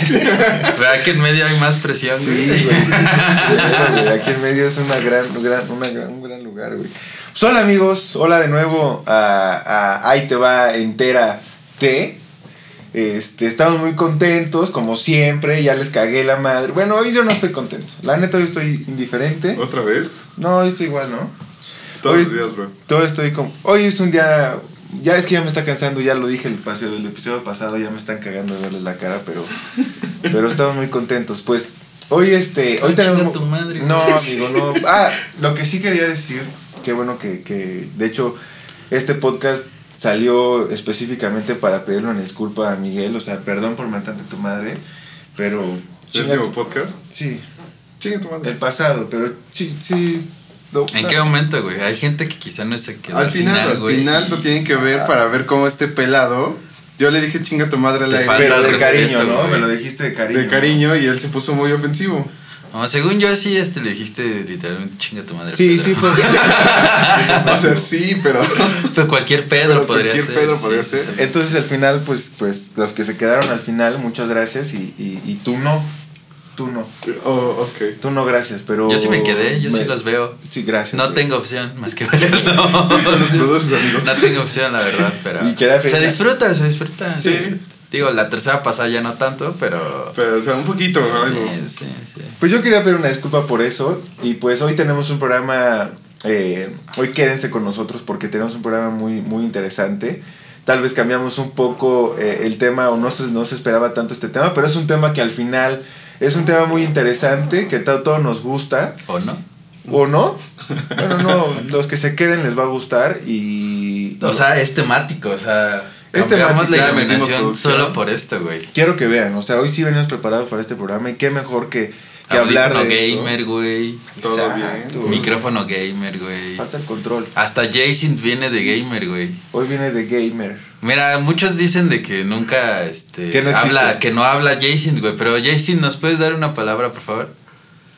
Pero aquí en medio hay más presión, Sí, güey. güey, sí, sí, sí, güey, Aquí en medio es una gran, gran- una gran- un gran lugar, güey. Pues hola amigos, hola de nuevo a, a Ahí te va entera T. Este, estamos muy contentos, como siempre, ya les cagué la madre. Bueno, hoy yo no estoy contento. La neta, hoy estoy indiferente. ¿Otra vez? No, hoy estoy igual, ¿no? Todos Hoy- los días, bro. Todo estoy como. Hoy es un día. Ya es que ya me está cansando, ya lo dije el paseo del episodio pasado, ya me están cagando de verles la cara, pero. pero estamos muy contentos. Pues hoy este. Hoy Ah, tenemos. tu madre, no, amigo, no. Ah, lo que sí quería decir, qué bueno que, que. De hecho, este podcast salió específicamente para pedirle una disculpa a Miguel. O sea, perdón por matarte a tu madre, pero. ¿El último podcast? Sí, Chinga tu madre. el pasado, pero sí, sí. ¿En qué momento, güey? Hay gente que quizá no se quedó Al final, al güey, final y- lo tienen que ver para ver cómo este pelado. Yo le dije chinga tu madre aire falta Pero de respeto, cariño, ¿no? güey. Me lo dijiste de cariño. de cariño y él se puso muy ofensivo. No, según yo sí, este, le dijiste literalmente chinga tu madre. Sí, Pedro. sí, fue. O sea, sí, pero. Pero cualquier Pedro Pero podría cualquier ser. Pedro podría sí, ser. sí. Entonces al final, pues, pues, los que se quedaron al final, muchas gracias y, y, y tú no. Tú no. Oh, ok. Tú no, gracias, pero. Yo sí me quedé, yo sí los veo. Sí, gracias. No tengo opción más que ver eso. Sí, produces, amigo. No tengo opción, la verdad, pero. Y queda se disfruta, se disfruta. Sí. Digo, la tercera pasada ya no tanto, pero. Pero, o sea, un poquito, algo. Sí, sí, sí. Pues yo quería pedir una disculpa por eso. Y pues hoy tenemos un programa. eh, hoy quédense con nosotros porque tenemos un programa muy, muy interesante. Tal vez cambiamos un poco eh, el tema o no se, no se esperaba tanto este tema, pero es un tema que al final es un tema muy interesante, que a todos nos gusta. ¿O no? ¿O no? Bueno, no, los que se queden les va a gustar y... O sea, es temático, o sea. Es temático. la iluminación solo por esto, güey. Quiero que vean, o sea, hoy sí venimos preparados para este programa y qué mejor que, que hablar esto. gamer, güey. Todo Exacto. bien. Micrófono gamer, güey. Falta el control. Hasta Jason viene de gamer, güey. Hoy viene de gamer. Mira, muchos dicen de que nunca este Que no habla, que no habla Jason, güey. Pero Jason, ¿nos puedes dar una palabra, por favor?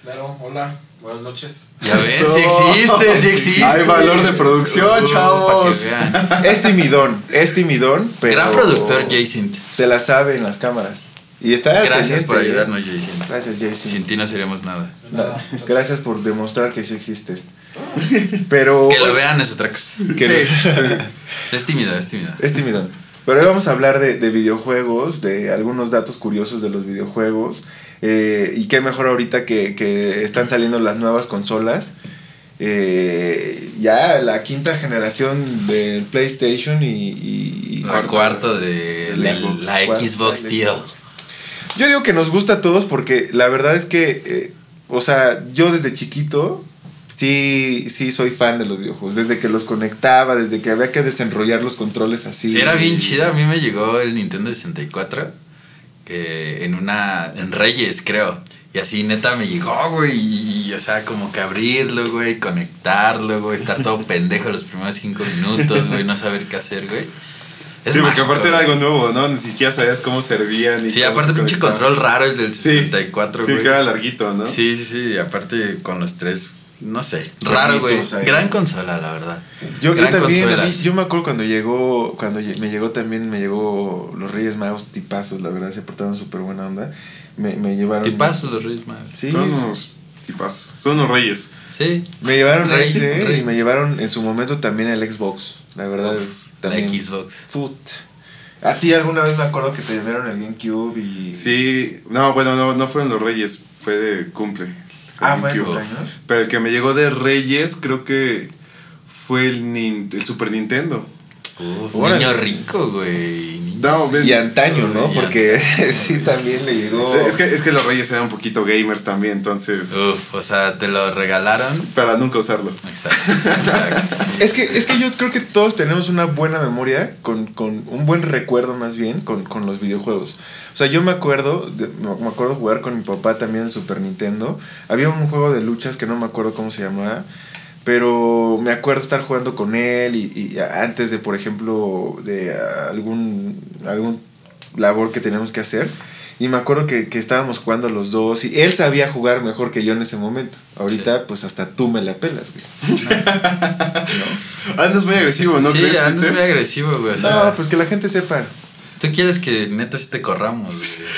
Claro, hola, buenas noches. Ya ven, sí existe, sí existe. Hay valor de producción, Uh, chavos. para que vean. Es timidón, es timidón, pero... Gran productor, Jason. Se la sabe en las cámaras. Y está Gracias por ¿eh? ayudarnos, Jason. Gracias, Jason. Sin ti no seríamos nada. No, gracias por demostrar que sí existes. Pero... Que lo vean es otra cosa. que Sí, lo- Es tímido, es tímido. Es timidón. Pero hoy vamos a hablar de, de videojuegos, de algunos datos curiosos de los videojuegos. eh, y qué mejor ahorita que, que están saliendo las nuevas consolas. Eh, ya la quinta generación del PlayStation y... y- y- La cuarto de La la, Xbox. la Cuarto Xbox, de tío. Xbox. Yo digo que nos gusta a todos porque la verdad es que, eh, o sea, yo desde chiquito sí, sí soy fan de los videojuegos. Desde que los conectaba, desde que había que desenrollar los controles así. Sí, era bien chida. A mí me llegó el Nintendo 64 que en una. en Reyes, creo. Y así, neta, me llegó, güey. Y, o sea, como que abrirlo, güey, conectarlo, güey, estar todo pendejo los primeros cinco minutos, güey, no saber qué hacer, güey. Es sí, porque aparte era algo nuevo, ¿no? Ni siquiera sabías cómo servían. ni Sí, cómo aparte, pinche control raro el del Sí, 64, Sí, güey. que era larguito, ¿no? Sí, sí, sí. Aparte, con los tres. No sé, raro, güey. Gran consola, la verdad. Yo, también, a mí- consolas. yo me acuerdo cuando llegó, cuando me llegó también, me llegó los Reyes Magos tipazos, la verdad, se portaron súper buena onda. Me, me llevaron... Tipazos los Reyes Magos. Sí, Son unos tipazos. Son unos reyes. Sí. me llevaron Rey, ese rey. y me llevaron en su momento también el Xbox, la verdad. Uf, también. La Xbox. Foot. A ti alguna vez me acuerdo que te llevaron el GameCube y... Sí, no, bueno, no, no fueron los reyes, fue de cumple. Ah, cumpleaños. Pero el que me llegó de reyes creo que fue el, Nin- el Super Nintendo. Uf, niño rico, güey. No, Y antaño, ¿no? Y Porque sí, también le llegó... Es que, es que los reyes eran un poquito gamers también, entonces... Uf, o sea, te lo regalaron. Para nunca usarlo. Exacto, exacto. Es que, es que yo creo que todos tenemos una buena memoria, con, con un buen recuerdo más bien, con, con los videojuegos. O sea, yo me acuerdo, de- me acuerdo jugar con mi papá también en Super Nintendo. Había un juego de luchas que no me acuerdo cómo se llamaba, pero me acuerdo estar jugando con él y, y antes de, por ejemplo, de algún, algún labor que teníamos que hacer. Y me acuerdo que, que estábamos jugando los dos y él sabía jugar mejor que yo en ese momento. Ahorita, pues hasta tú me la pelas, güey. Andas muy agresivo, ¿no sí, crees, andas Peter? muy agresivo, güey. O sea, No, pues que la gente sepa. tú quieres que neta sí te corramos, güey.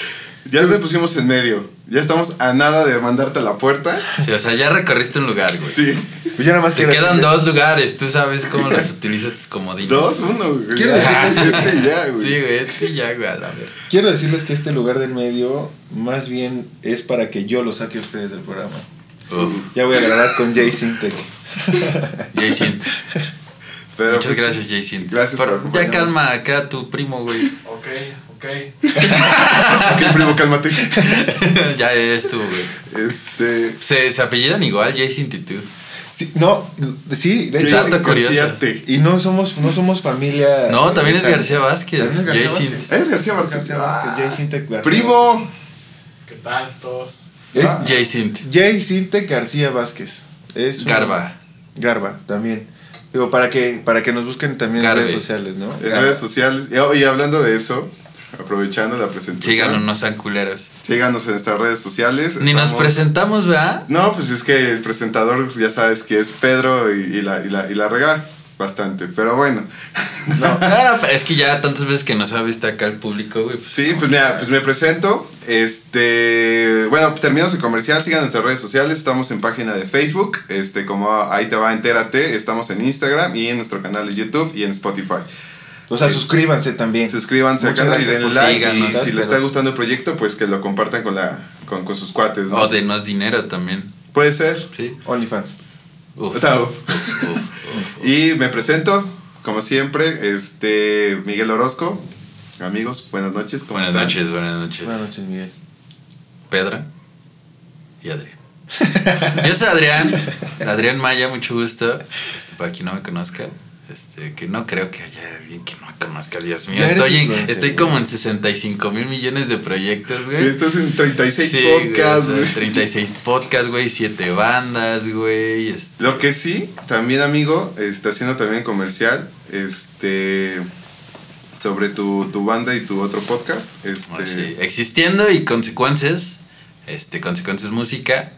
Ya te pusimos en medio. Ya estamos a nada de mandarte a la puerta. Sí, o sea, ya recorriste un lugar, güey. Sí. Pues yo nada más Te quiero quedan decirles- dos lugares, tú sabes cómo los utilizas tus comodines. Dos, uno. güey. Quiero Ya, decirles- este ya, güey. Sí, güey, este ya, güey, a la verga. Quiero decirles que este lugar del medio más bien es para que yo lo saque a ustedes del programa. Uf, Ya voy a grabar con Jay Sintec. Jason. Pero, Muchas pues, gracias, Jason. Gracias por ya acompañarnos. calma acá a tu primo, güey. Ok, ok. Ok, primo, cálmate. ya estuvo, güey. Este. Se, se apellidan igual, Jason y tú. Sí, no, sí, de ¿qué hecho. Y no somos, no somos familia. No, también es García Vázquez. Es García Jason. Vázquez. Es García Vázquez. García Jay García Primo. ¿Qué tal todos? Es Ah. Jason. Jay Sintec García Vázquez. Es un- Garba. Garba, también. Digo, para que, para que nos busquen también Garbe. en redes sociales, ¿no? En redes sociales. Y, oh, y hablando de eso, aprovechando la presentación. Síganos, no sean culeros. Síganos en nuestras redes sociales. Ni nos presentamos, ¿verdad? No, pues es que el presentador ya sabes que es Pedro y, y la, y, la, y la bastante. Pero bueno. No, Ahora, es que ya tantas veces que nos ha visto acá el público, güey. pues, Sí, pues mira, pues me presento. Este, bueno, terminamos el comercial, sigan nuestras redes sociales, estamos en página de Facebook, este, como ahí te va, entérate, estamos en Instagram y en nuestro canal de YouTube y en Spotify. O sea, suscríbanse también. Suscríbanse al Muchas canal y por like síganos, y si les está gustando el proyecto, pues que lo compartan con la con, con sus cuates, ¿no? O denos dinero también. Puede ser. Sí. OnlyFans. Uf. Está- uf. Uf, uf. Y me presento, como siempre, este Miguel Orozco. Amigos, buenas noches. ¿cómo Buenas están? noches, buenas noches. Buenas noches, Miguel. Pedra y Adrián. Yo soy Adrián, Adrián Maya, mucho gusto. Este, para quien no me conozca, este, que no creo que haya alguien que no conozca, Dios mío. Estoy, en- estoy como en 65 mil millones de proyectos, güey. Sí, estás en 36 Sí, podcasts, güey. 36 podcasts, güey, 7 bandas, güey. este, Lo que sí, también amigo, está haciendo también comercial, este sobre tu, tu banda y tu otro podcast. Este, sí. Existiendo y consecuencias, este, consecuencias música,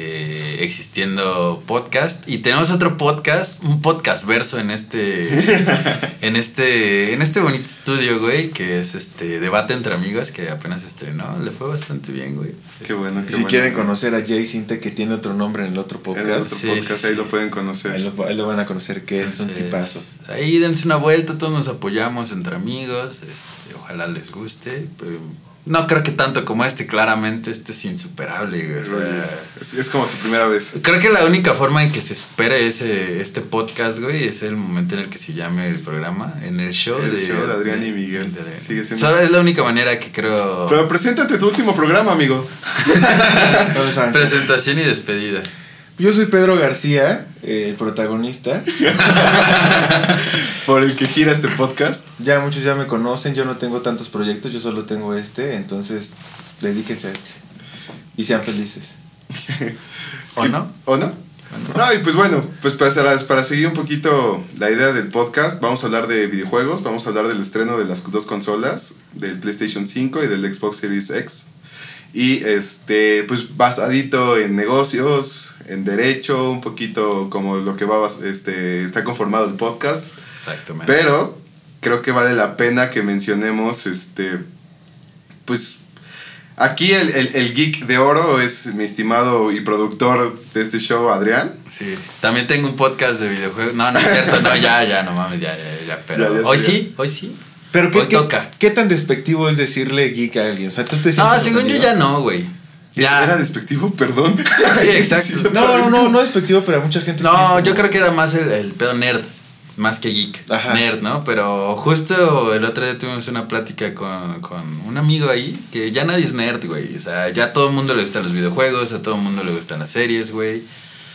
eh, existiendo podcast y tenemos otro podcast, un podcast verso en este, en este, en este bonito estudio, güey, que es este debate entre amigos que apenas estrenó, le fue bastante bien, güey. Qué bueno, Y qué si bueno. quieren conocer a Jay Sintec, que tiene otro nombre en el otro En el podcast, otro Sí, podcast, sí, ahí sí. lo pueden conocer. ahí, lo, ahí lo van a conocer, que es un Entonces, tipazo. Ahí dense una vuelta, todos nos apoyamos entre amigos, este, ojalá les guste. pero no creo que tanto como este, claramente este es insuperable, güey. o sea, Oye, es, es como tu primera vez. Creo que la única forma en que se espere ese, este podcast, güey, es el momento en el que se llame el programa, en el show, El de, show de Adrián y Miguel. de Adrián. Sigue siendo- Solo es la única manera que creo. Pero preséntate tu último programa, amigo. Presentación y despedida. Yo soy Pedro García, eh, el protagonista. Por el que gira este podcast. Ya muchos ya me conocen, yo no tengo tantos proyectos, yo solo tengo este, entonces dedíquense a este. Y sean felices. ¿O no? ¿O no? No, y pues bueno, pues para, para seguir un poquito la idea del podcast, vamos a hablar de videojuegos, vamos a hablar del estreno de las dos consolas, del PlayStation 5 y del Xbox Series X. Y este, pues basadito en negocios, en derecho, un poquito como lo que va, este, está conformado el podcast. Exactamente. Pero creo que vale la pena que mencionemos, este, pues aquí el, el, el geek de oro es mi estimado y productor de este show, Adrián. Sí. También tengo un podcast de videojuegos. No, no es cierto, no, ya, ya, no mames, ya, ya, ya. Pero Ya, ya hoy sí, hoy sí. Pero ¿qué, Hoy qué, toca. qué tan despectivo es decirle geek a alguien? O sea, tú te No, sientes según yo ya no, güey. ¿Era Ya. despectivo? Perdón. Sí, exacto. No, no, no, no despectivo, pero a mucha gente No, es yo creo que era más el, el pedo nerd, más que geek. Ajá. Nerd, ¿no? Pero justo el otro día tuvimos una plática con, con un amigo ahí que ya nadie es nerd, güey. O sea, ya a todo el mundo le gustan los videojuegos, a todo el mundo le gustan las series, güey.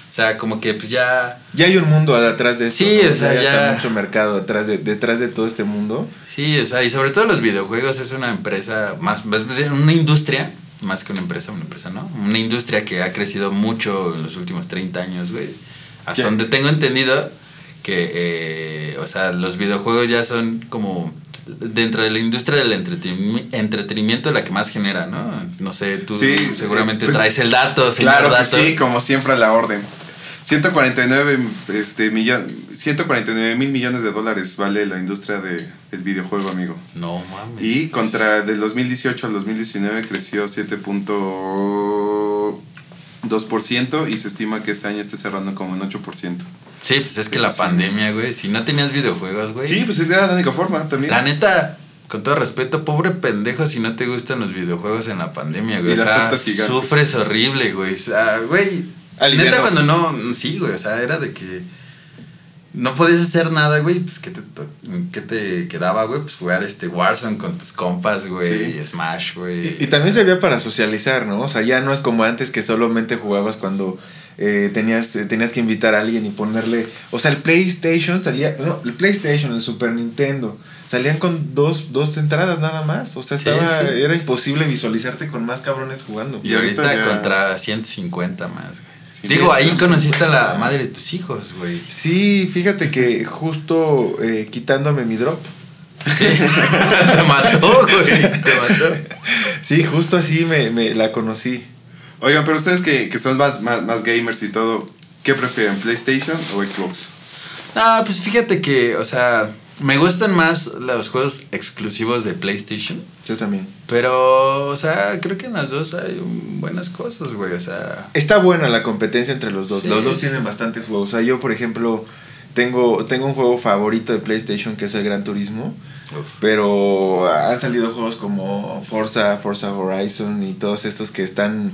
O sea, como que pues ya... Ya hay un mundo atrás de esto. Sí, ¿no? o sea, ya- está mucho mercado detrás de, detrás de todo este mundo. Sí, o sea, y sobre todo los videojuegos es una empresa, más, más bien una industria, más que una empresa, una empresa, ¿no? Una industria que ha crecido mucho en los últimos 30 años, güey. Hasta donde tengo entendido que, eh, o sea, los videojuegos ya son como dentro de la industria del entretenimi- entretenimiento la que más genera, ¿no? No sé, tú Sí, seguramente pues, traes el dato, Claro que datos. sí, como siempre a la orden. 149 este, millon, 149 mil millones de dólares vale la industria de, del videojuego, amigo. No mames. Y contra del 2018 al 2019 creció 7.2% y se estima que este año esté cerrando como en 8%. Sí, pues es que la pandemia, güey. Si no tenías videojuegos, güey. Sí, pues era la única forma también. La neta, con todo respeto, pobre pendejo si no te gustan los videojuegos en la pandemia, güey. Y o las sea, tortas gigantes. sufres horrible, güey. O sea, güey. Aliviano. Neta, cuando no. Sí, güey. O sea, era de que. No podías hacer nada, güey. Pues, ¿qué te, qué te quedaba, güey? Pues jugar este Warzone con tus compas, güey. Sí. Smash, güey. Y, y también servía para socializar, ¿no? O sea, ya no es como antes que solamente jugabas cuando eh, tenías, eh, tenías que invitar a alguien y ponerle... O sea, el PlayStation salía... No, el PlayStation, el Super Nintendo, salían con dos, dos entradas nada más. O sea, estaba, sí. era imposible visualizarte con más cabrones jugando. Y, Y ahorita, ahorita ya- contra 150 más, güey. Sí, Digo, sí. ahí conociste a la madre de tus hijos, güey. Sí, fíjate que justo eh, quitándome mi drop. te mató, güey. Te mató. Sí, justo así me, me la conocí. Oigan, pero ustedes que, que son más, más, más gamers y todo, ¿qué prefieren, PlayStation o Xbox? Ah, pues fíjate que, o sea, me gustan más los juegos exclusivos de PlayStation. Yo también. Pero, o sea, creo que en las dos hay buenas cosas, güey. O sea, Está buena la competencia entre los dos. Sí, los dos sí. tienen bastante juegos. O sea, yo, por ejemplo, tengo, tengo un juego favorito de PlayStation que es el Gran Turismo. uf. Pero han salido juegos como Forza, Forza Horizon y todos estos que están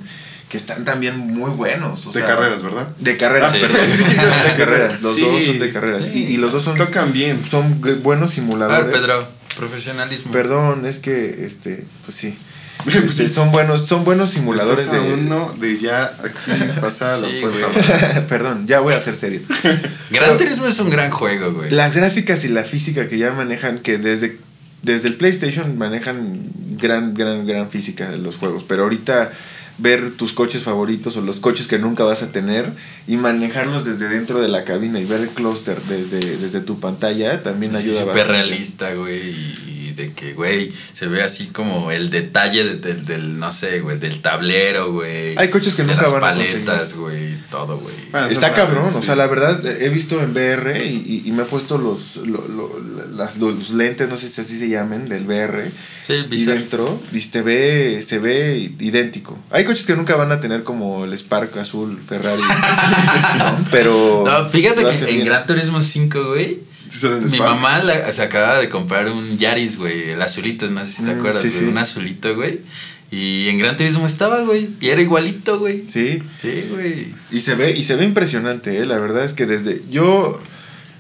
que están también muy buenos. o de sea, carreras, ¿verdad? De carreras, Sí. perdón. Sí, sí, de carreras. Los Sí. dos son de carreras. Y, y los dos son, Tocan bien. son buenos A simuladores. ver, Pedro, profesionalismo. Perdón, es que, este, pues sí. Pues Este, sí. son buenos, son buenos simuladores Estás a de. uno de ya aquí la Sí. Perdón, ya voy a ser serio. Gran Turismo es un gran juego, güey. Las gráficas y la física que ya manejan, que desde, desde el PlayStation manejan gran, gran, gran física de los juegos. Pero ahorita ver tus coches favoritos o los coches que nunca vas a tener y manejarlos desde dentro de la cabina y ver el clúster desde, desde tu pantalla también Sí, ayuda súper realista, güey. Y, y de que, güey, se ve así como el detalle de- del, del, no sé, güey, del tablero, güey. Hay coches que de nunca las van a paletas, güey, todo, güey. Bueno, Está cabrón, o sea, la verdad he visto en VR y, y- y me he puesto los, lo- lo- las, los lentes, no sé si así se llamen, del VR. Sí, Y bizarro. dentro y se ve, se ve idéntico. Hay coches que nunca van a tener como el Spark azul Ferrari. ¿no? Pero. No, fíjate que en bien. Gran Turismo 5, güey, Sí mi mamá la- se acaba de comprar un Yaris, güey, el azulito, no sé si te Mm, acuerdas, sí, güey, sí. un azulito, güey. Y en Gran Turismo estaba, güey, y era igualito, güey. Sí. Sí, güey. Y se ve, y se ve impresionante, ¿eh? La verdad es que desde. Yo.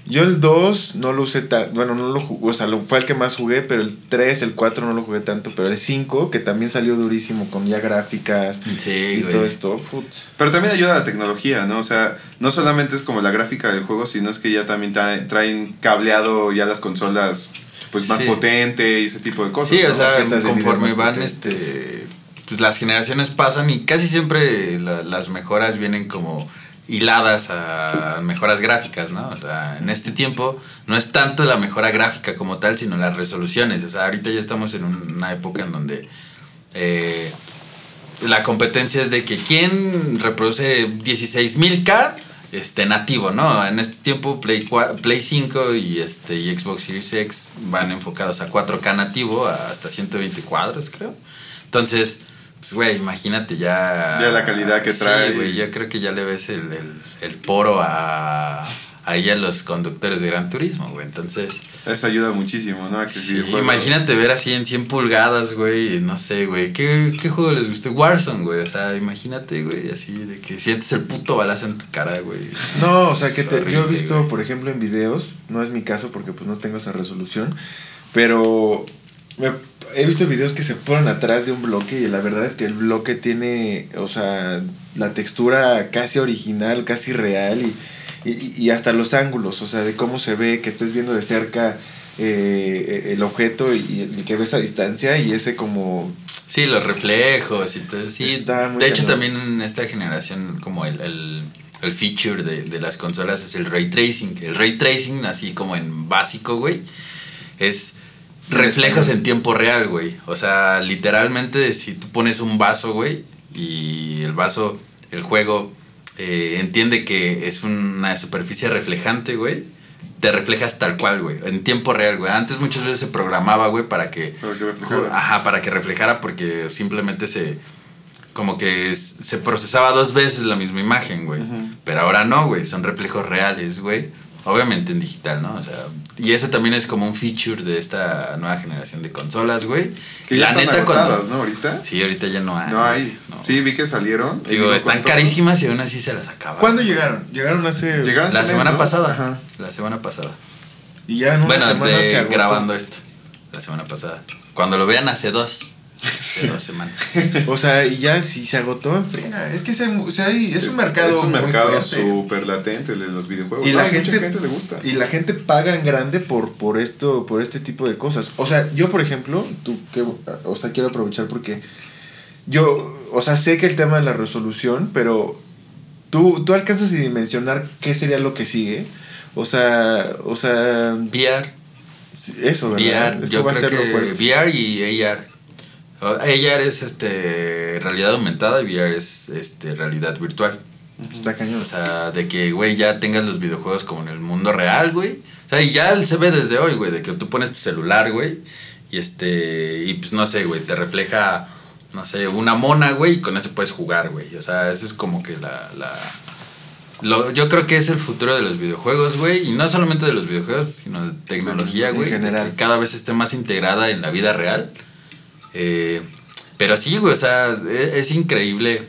Yo el 2 no lo usé tan. Bueno, no lo jugué. O sea, lo- fue el que más jugué, pero el 3, el 4 no lo jugué tanto. Pero el 5, que también salió durísimo con ya gráficas Sí, y güey. todo esto. Put. Pero también ayuda la tecnología, ¿no? O sea, no solamente es como la gráfica del juego, sino es que ya también traen, traen cableado ya las consolas pues más Sí. potente y ese tipo de cosas. Sí, ¿no? o sea, conforme van, potentes. este, pues las generaciones pasan y casi siempre la- las mejoras vienen como hiladas a mejoras gráficas, ¿no? O sea, en este tiempo no es tanto la mejora gráfica como tal, sino las resoluciones. O sea, ahorita ya estamos en un- una época en donde eh, la competencia es de que quién reproduce 16.000K este, nativo, ¿no? En este tiempo Play, cua- Play 5 y, este, y Xbox Series X van enfocados a 4K nativo, hasta 120 cuadros, creo. Entonces, pues, güey, imagínate ya... Ya la calidad que Sí, trae. güey, yo creo que ya le ves el, el, el poro a, ahí a los conductores de Gran Turismo, güey. Entonces... Eso ayuda muchísimo, ¿no? A que Sí, imagínate ver así en 100 pulgadas, güey, no sé, güey, ¿qué, ¿qué juego les gustó? Warzone, güey, o sea, imagínate, güey, así de que sientes el puto balazo en tu cara, güey. No, o sea, que te- Horrible, yo he visto, güey. por ejemplo, en videos, no es mi caso porque pues no tengo esa resolución, pero me- he visto videos que se ponen atrás de un bloque y la verdad es que el bloque tiene, o sea, la textura casi original, casi real y, y, y hasta los ángulos, o sea, de cómo se ve, que estés viendo de cerca eh, el objeto y el que ves a distancia y ese como... Sí, los reflejos y todo, sí. Está muy de hecho, también en esta generación, como el, el, el feature de, de las consolas es el ray tracing. El ray tracing, así como en básico, güey, es reflejos en tiempo real, güey. O sea, literalmente, si tú pones un vaso, güey, y el vaso, el juego eh, entiende que es una superficie reflejante, güey, te reflejas tal cual, güey, en tiempo real, güey. Antes muchas veces se programaba, güey, para que... Para que reflejara. Ajá, para que reflejara porque simplemente se... Como que es- se procesaba dos veces la misma imagen, güey. Pero ahora no, güey, son reflejos reales, güey. Obviamente en digital, ¿no? O sea, y ese también es como un feature de esta nueva generación de consolas, güey. Que ya están cuando- agotadas, ¿no? Ahorita. Sí, ahorita ya no hay. No hay. no. Sí, vi que salieron. Digo, están carísimas y aún así se las acaban. ¿Cuándo llegaron? Llegaron hace. Llegaron La mes, semana ¿no? pasada. Ajá. La semana pasada. Y ya en una bueno, semana se de agotó. grabando esto. La semana pasada. Cuando lo vean hace dos. Semanas. O sea, y ya si se agotó en friega. Es que se, o sea, hay- es, un mercado. Es un mercado súper latente de los videojuegos. Y No, la mucha gente, gente le gusta. Y la gente paga en grande por, por esto, por este tipo de cosas. O sea, yo por ejemplo, tú que, o sea, quiero aprovechar porque yo, o sea, sé que el tema de la resolución, pero tú, tú alcanzas a dimensionar qué sería lo que sigue. O sea, o sea, VR. eso, ¿verdad? VR, Eso yo va a ser que. VR y AR. O- AR es este realidad aumentada y VR es este realidad virtual. Está cañón. O sea, de que, güey, ya tengas los videojuegos como en el mundo real, güey. O sea, y ya se ve desde hoy, güey, de que tú pones tu celular, güey, y este, y pues no sé, güey, te refleja, no sé, una mona, güey, y con eso puedes jugar, güey. O sea, eso es como que la, la, lo, yo creo que es el futuro de los videojuegos, güey, y no solamente de los videojuegos, sino de tecnología, En güey, que cada vez esté más integrada en la vida real. Eh, pero sí, güey, o sea, e- es, increíble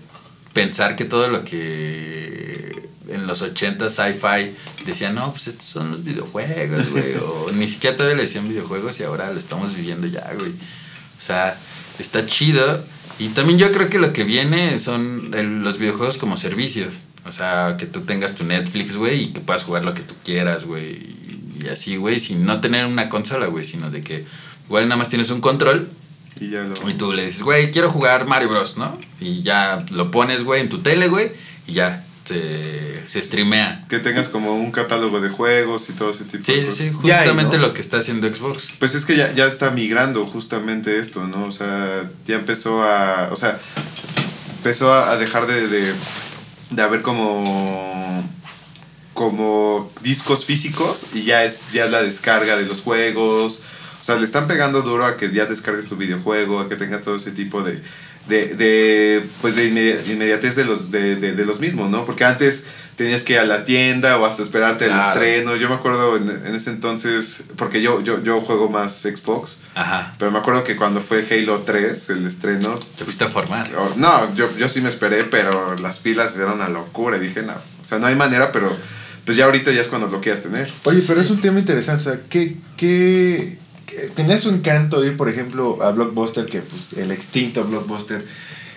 pensar que todo lo que en los 80 sci-fi decían, no, pues estos son los videojuegos, güey, o ni siquiera todavía le decían videojuegos y ahora lo estamos viviendo ya, güey. O sea, está chido. Y también yo creo que lo que viene son el- los videojuegos como servicios. O sea, que tú tengas tu Netflix, güey, y que puedas jugar lo que tú quieras, güey. Y, y así, güey, sin no tener una consola, güey, sino de que igual nada más tienes un control Y ya lo. y tú le dices, güey, quiero jugar Mario Bros, ¿no? Y ya lo pones, güey, en tu tele, güey, y ya se, se streamea. Que tengas como un catálogo de juegos y todo ese tipo Sí, de sí, cosas. sí, hay, justamente ¿no? lo que está haciendo Xbox. Pues es que ya, ya está migrando justamente esto, ¿no? O sea, ya empezó a. O sea, empezó a, a dejar de, de, de haber como. como discos físicos y ya es ya es la descarga de los juegos. O sea, le están pegando duro a que ya descargues tu videojuego, a que tengas todo ese tipo de. de, de pues de inmedia- inmediatez de los, de, de, de los mismos, ¿no? Porque antes tenías que ir a la tienda o hasta esperarte el Claro. estreno. Yo me acuerdo en, en ese entonces, porque yo, yo, yo juego más Xbox, Ajá. pero me acuerdo que cuando fue Halo 3, el estreno... Te fuiste a formar. oh, No, yo, yo sí me esperé, pero las pilas eran una locura. Y dije, no, o sea, no hay manera, pero pues ya ahorita ya es cuando lo quieras tener. Oye, pero es un tema interesante. O sea, ¿qué, qué, qué- tenía su encanto ir, por ejemplo, a Blockbuster, que pues el extinto Blockbuster,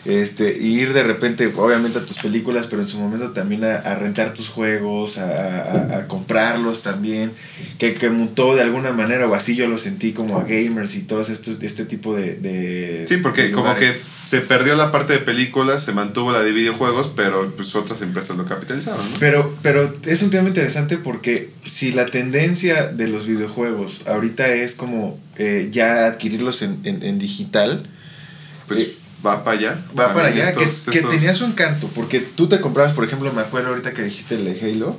este, y ir de repente, obviamente, a tus películas, pero en su momento también a, a rentar tus juegos, a, a- a comprarlos también, que, que mutó de alguna manera, o así yo lo sentí como a gamers y todos estos, este tipo de... de Sí, porque de como que se perdió la parte de películas, se mantuvo la de videojuegos, pero pues otras empresas lo capitalizaron, ¿no? Pero, pero es un tema interesante porque si la tendencia de los videojuegos ahorita es como eh, ya adquirirlos en, en, en digital, Pues Eh, va para allá. va para allá, que, estos- que tenía su encanto, porque tú te comprabas, por ejemplo, me acuerdo ahorita que dijiste el de Halo,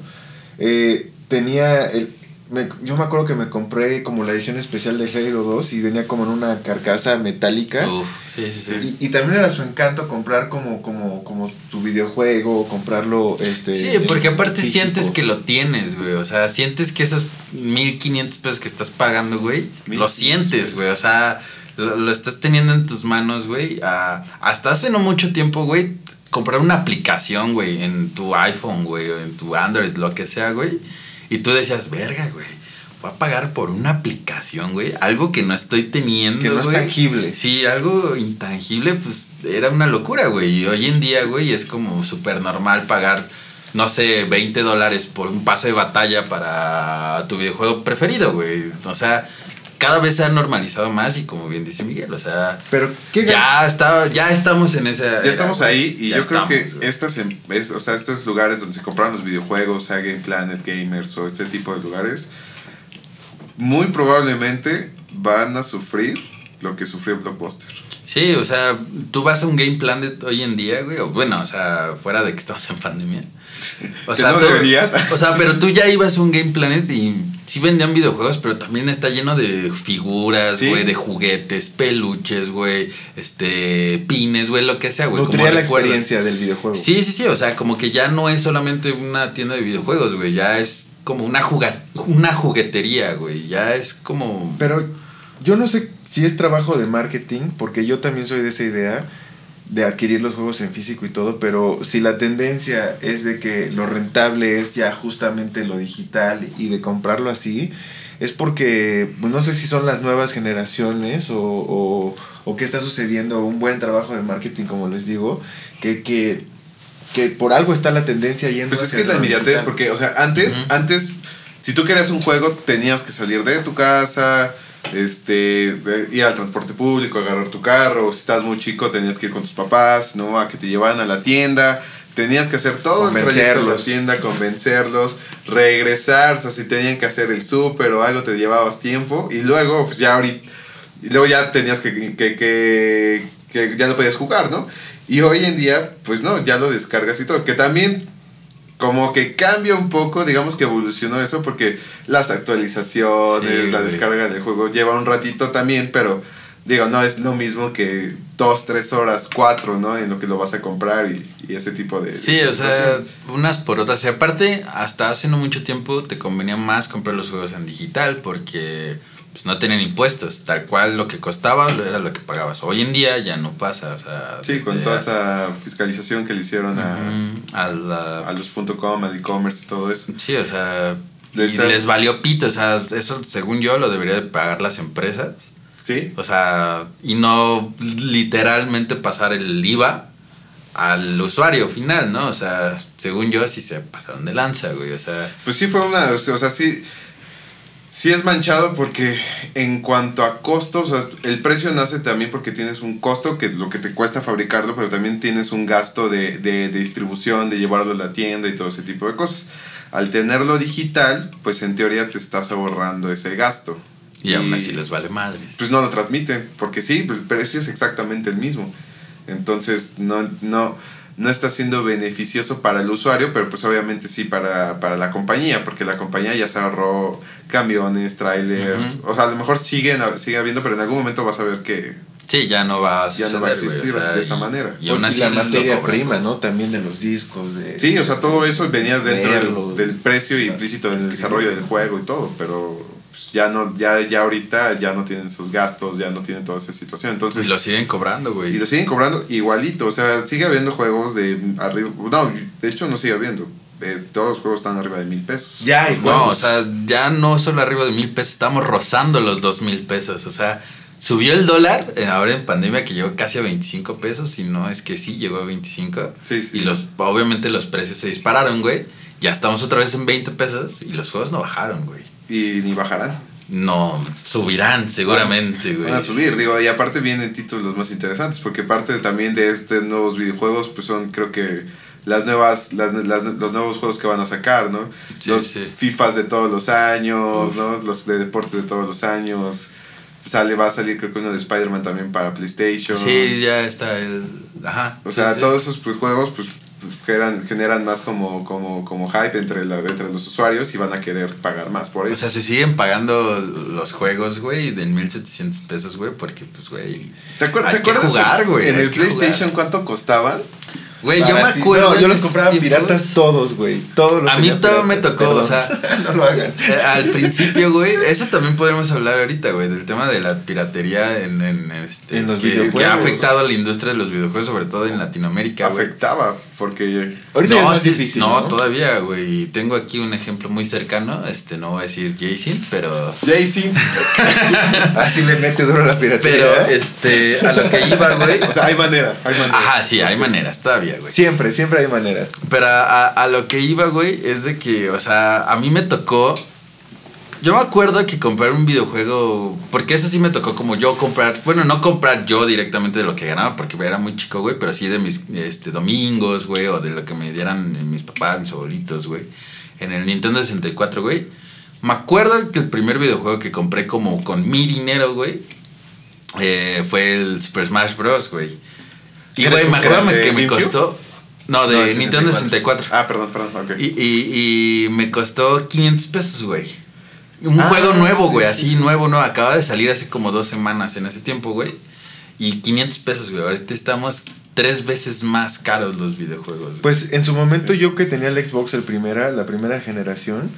eh, tenía el... me- yo me acuerdo que me compré como la edición especial de Halo 2 y venía como en una carcasa metálica. Uf, sí, sí, sí. Y, y también era su encanto comprar como, como, como tu videojuego, comprarlo este Sí, porque aparte físico. sientes que lo tienes, güey. O sea, sientes que esos 1500 pesos que estás pagando, güey, lo 1500 sientes, güey. O sea, lo, lo estás teniendo en tus manos, güey. Ah, hasta hace no mucho tiempo, güey, comprar una aplicación, güey, en tu iPhone, güey, o en tu Android, lo que sea, güey. Y tú decías, verga, güey. Voy a pagar por una aplicación, güey. Algo que no estoy teniendo, que no es tangible. Sí, algo intangible, pues era una locura, güey. Y hoy en día, güey, es como súper normal pagar, no sé, 20 dólares por un pase de batalla para tu videojuego preferido, güey. O sea, cada vez se ha normalizado más y como bien dice Miguel, o sea, Pero qué ya, está, ya estamos en esa... Ya estamos ahí y yo creo que estas, em- es- o sea, estos lugares donde se compraron los videojuegos, sea Game Planet, Gamers o este tipo de lugares, muy probablemente van a sufrir lo que sufrió Blockbuster. Sí, o sea, tú vas a un Game Planet hoy en día, güey, o bueno, o sea, fuera de que estamos en pandemia. O sea, no tú- deberías. O sea, pero tú ya ibas a un Game Planet y sí vendían videojuegos, pero también está lleno de figuras, Sí. güey, de juguetes, peluches, güey, este, pines, güey, lo que sea, güey. Nutría como la experiencia del videojuego. Sí, sí, sí, o sea, como que ya no es solamente una tienda de videojuegos, güey, ya es como una juga- una juguetería, güey, ya es como Pero yo no sé si es trabajo de marketing, porque yo también soy de esa idea de adquirir los juegos en físico y todo, pero si la tendencia es de que lo rentable es ya justamente lo digital y de comprarlo así, es porque pues, no sé si son las nuevas generaciones o, o, o qué está sucediendo, un buen trabajo de marketing, como les digo, que, que, que por algo está la tendencia yendo Pues es que es la inmediatez, digital. porque, o sea, antes, antes, si tú querías un juego, tenías que salir de tu casa, este, ir al transporte público, agarrar tu carro, si estás muy chico, tenías que ir con tus papás, ¿no? A que te llevaran a la tienda, tenías que hacer todo el trayecto de la tienda, convencerlos, regresar, o sea, si tenían que hacer el súper o algo, te llevabas tiempo, y luego, pues ya ahorita, y luego ya tenías que, que, que, que ya no podías jugar, ¿no? Y hoy en día, pues no, ya lo descargas y todo. Que también como que cambia un poco, digamos que evolucionó eso porque las actualizaciones, Sí, la descarga del juego lleva un ratito también, pero digo, no es lo mismo que dos, tres horas, cuatro, ¿no? En lo que lo vas a comprar y, y ese tipo de... Sí, de o sea, unas por otras. Y aparte, hasta hace no mucho tiempo te convenía más comprar los juegos en digital porque pues, no tenían impuestos. Tal cual lo que costaba era lo que pagabas. Hoy en día ya no pasa. O sea, Sí, con toda hace- esta fiscalización que le hicieron a, a la- a los .com, al e-commerce y todo eso. Sí, o sea, Le y está- les valió pito. O sea, eso según yo lo debería de pagar las empresas. Sí, O sea, y no literalmente pasar el IVA al usuario final, ¿no? O sea, según yo sí se pasaron de lanza, güey. O sea, Pues sí fue una, o sea, sí, sí es manchado porque en cuanto a costos, o sea, el precio nace también porque tienes un costo que lo que te cuesta fabricarlo, pero también tienes un gasto de, de, de distribución, de llevarlo a la tienda y todo ese tipo de cosas. Al tenerlo digital, pues en teoría te estás ahorrando ese gasto. y aún así les vale madres. Pues no lo transmiten, porque sí, pues el precio es exactamente el mismo. Entonces no, no, no está siendo beneficioso para el usuario, pero pues obviamente sí para, para la compañía, porque la compañía ya se ahorró camiones, trailers, o sea, a lo mejor siguen, sigue habiendo, pero en algún momento vas a ver que Sí, ya no va a Ya suceder, no va a existir o sea, de esa y- manera. Y aún así la lo materia prima, ¿no? También de los discos. De, Sí, o sea, todo eso venía dentro Verlo. del, del precio implícito en el desarrollo del juego y todo, pero pues, ya no ya ya ahorita ya no tienen esos gastos, ya no tienen toda esa situación. Entonces, Y lo siguen cobrando, güey. Y lo siguen cobrando igualito. O sea, sigue habiendo juegos de arriba. No, de hecho no sigue habiendo. Eh, todos los juegos están arriba de mil pesos. Ya, igual. No, o sea, ya no solo arriba de mil pesos, estamos rozando los dos mil pesos. O sea, subió el dólar eh, ahora en pandemia que llegó casi a 25 pesos, y no es que sí, llegó a 25. Sí, sí. Y los, obviamente los precios se dispararon, güey. Ya estamos otra vez en 20 pesos y los juegos no bajaron, güey. Y ni bajarán. No, subirán seguramente, güey. Van a subir, digo, y aparte vienen títulos más interesantes, porque parte también de estos nuevos videojuegos, pues son, creo que, las nuevas, las, las- los nuevos juegos que van a sacar, ¿no? Sí, los sí. FIFAs de todos los años, Uf. ¿no? Los de deportes de todos los años. Sale, va a salir creo que uno de Spider-Man también para PlayStation. Sí, ya está el. Ajá. O sea, sí, todos esos pues, juegos pues generan, generan más como, como, como hype entre, la, entre los usuarios y van a querer pagar más por eso. O sea, se siguen pagando los juegos, güey, de 1700 pesos, güey, porque, pues, güey. ¿Te, acuer- hay te que acuerdas jugar, güey, en el PlayStation cuánto costaban? Güey, yo me acuerdo. No, yo los compraba tiempos- piratas todos, güey. Todos los A mí todavía me tocó, o sea, no lo hagan. Eh, Al principio, güey, eso también podemos hablar ahorita, güey, del tema de la piratería en, en, este, En los que, videojuegos. que ha afectado a la industria de los videojuegos, sobre todo en Latinoamérica, güey. Afectaba, porque Ahorita es No, más sí, difícil. no, ¿no? todavía, güey. Tengo aquí un ejemplo muy cercano, este, no voy a decir Jason, pero... Jay-Z, Así le mete duro la piratería. Pero, este, a lo que iba, güey. o sea, hay manera, hay manera. Ajá, sí, hay maneras, güey. Siempre, siempre hay maneras. Pero a, a lo que iba, güey, es de que, o sea, a mí me tocó. Yo me acuerdo que comprar un videojuego. Porque eso sí me tocó como yo comprar. Bueno, no comprar yo directamente de lo que ganaba, porque era muy chico, güey. Pero sí de mis este, domingos, güey. O de lo que me dieran mis papás, mis abuelitos, güey. En el Nintendo 64, güey. Me acuerdo que el primer videojuego que compré como con mi dinero, güey. eh, fue el Super Smash Bros, güey. Y, ¿Eres güey, me acuerdo que me costó... No, de No, Nintendo 64. Ah, perdón, perdón, ok. Y, y, y me costó 500 pesos, güey. Un Ah, juego nuevo, güey, sí, así sí. nuevo, ¿no? Acaba de salir hace como dos semanas en ese tiempo, güey. Y 500 pesos, güey. Ahorita estamos tres veces más caros los videojuegos. güey. Pues en su momento Sí. yo que tenía el Xbox el primera, la primera generación,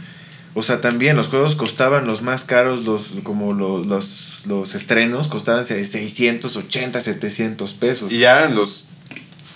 o sea, también los juegos costaban los más caros, los como lo- los, los estrenos costaban 680, 700 pesos. Y ya eran los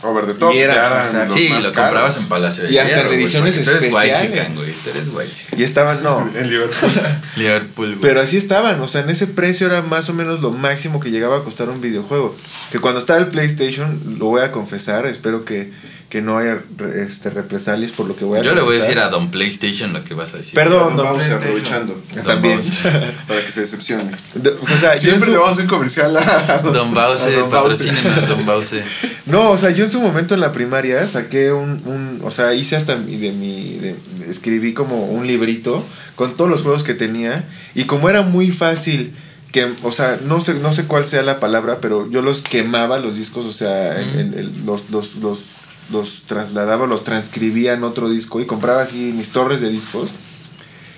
over the top. Y era, ya eran los sí, más lo caros. comprabas en Palacio de Y hasta en ediciones porque tú eres especiales. whitezican, güey. Tú eres whitezican. Y estaban, no, En Liverpool. Liverpool, güey. Pero así estaban, o sea, en ese precio era más o menos lo máximo que llegaba a costar un videojuego. Que cuando estaba el PlayStation, lo voy a confesar, espero que, que no haya re- este, represalias por lo que voy a Yo le voy a decir a Don PlayStation lo que vas a decir. Perdón, Don don Bowser, PlayStation. aprovechando. También. Para que se decepcione. De- o sea, yo en Siempre su- le vamos a hacer un comercial a Don Bause, a Don Bowser. patrocínenos, Don Bause. No, o sea, yo en su momento en la primaria saqué un, un o sea, hice hasta mi- de mi, de- escribí como un librito con todos los juegos que tenía y como era muy fácil que, o sea, no sé, no sé cuál sea la palabra, pero yo los quemaba los discos, o sea, Mm. el- el- los, los, los, los trasladaba, los transcribía en otro disco y compraba así mis torres de discos.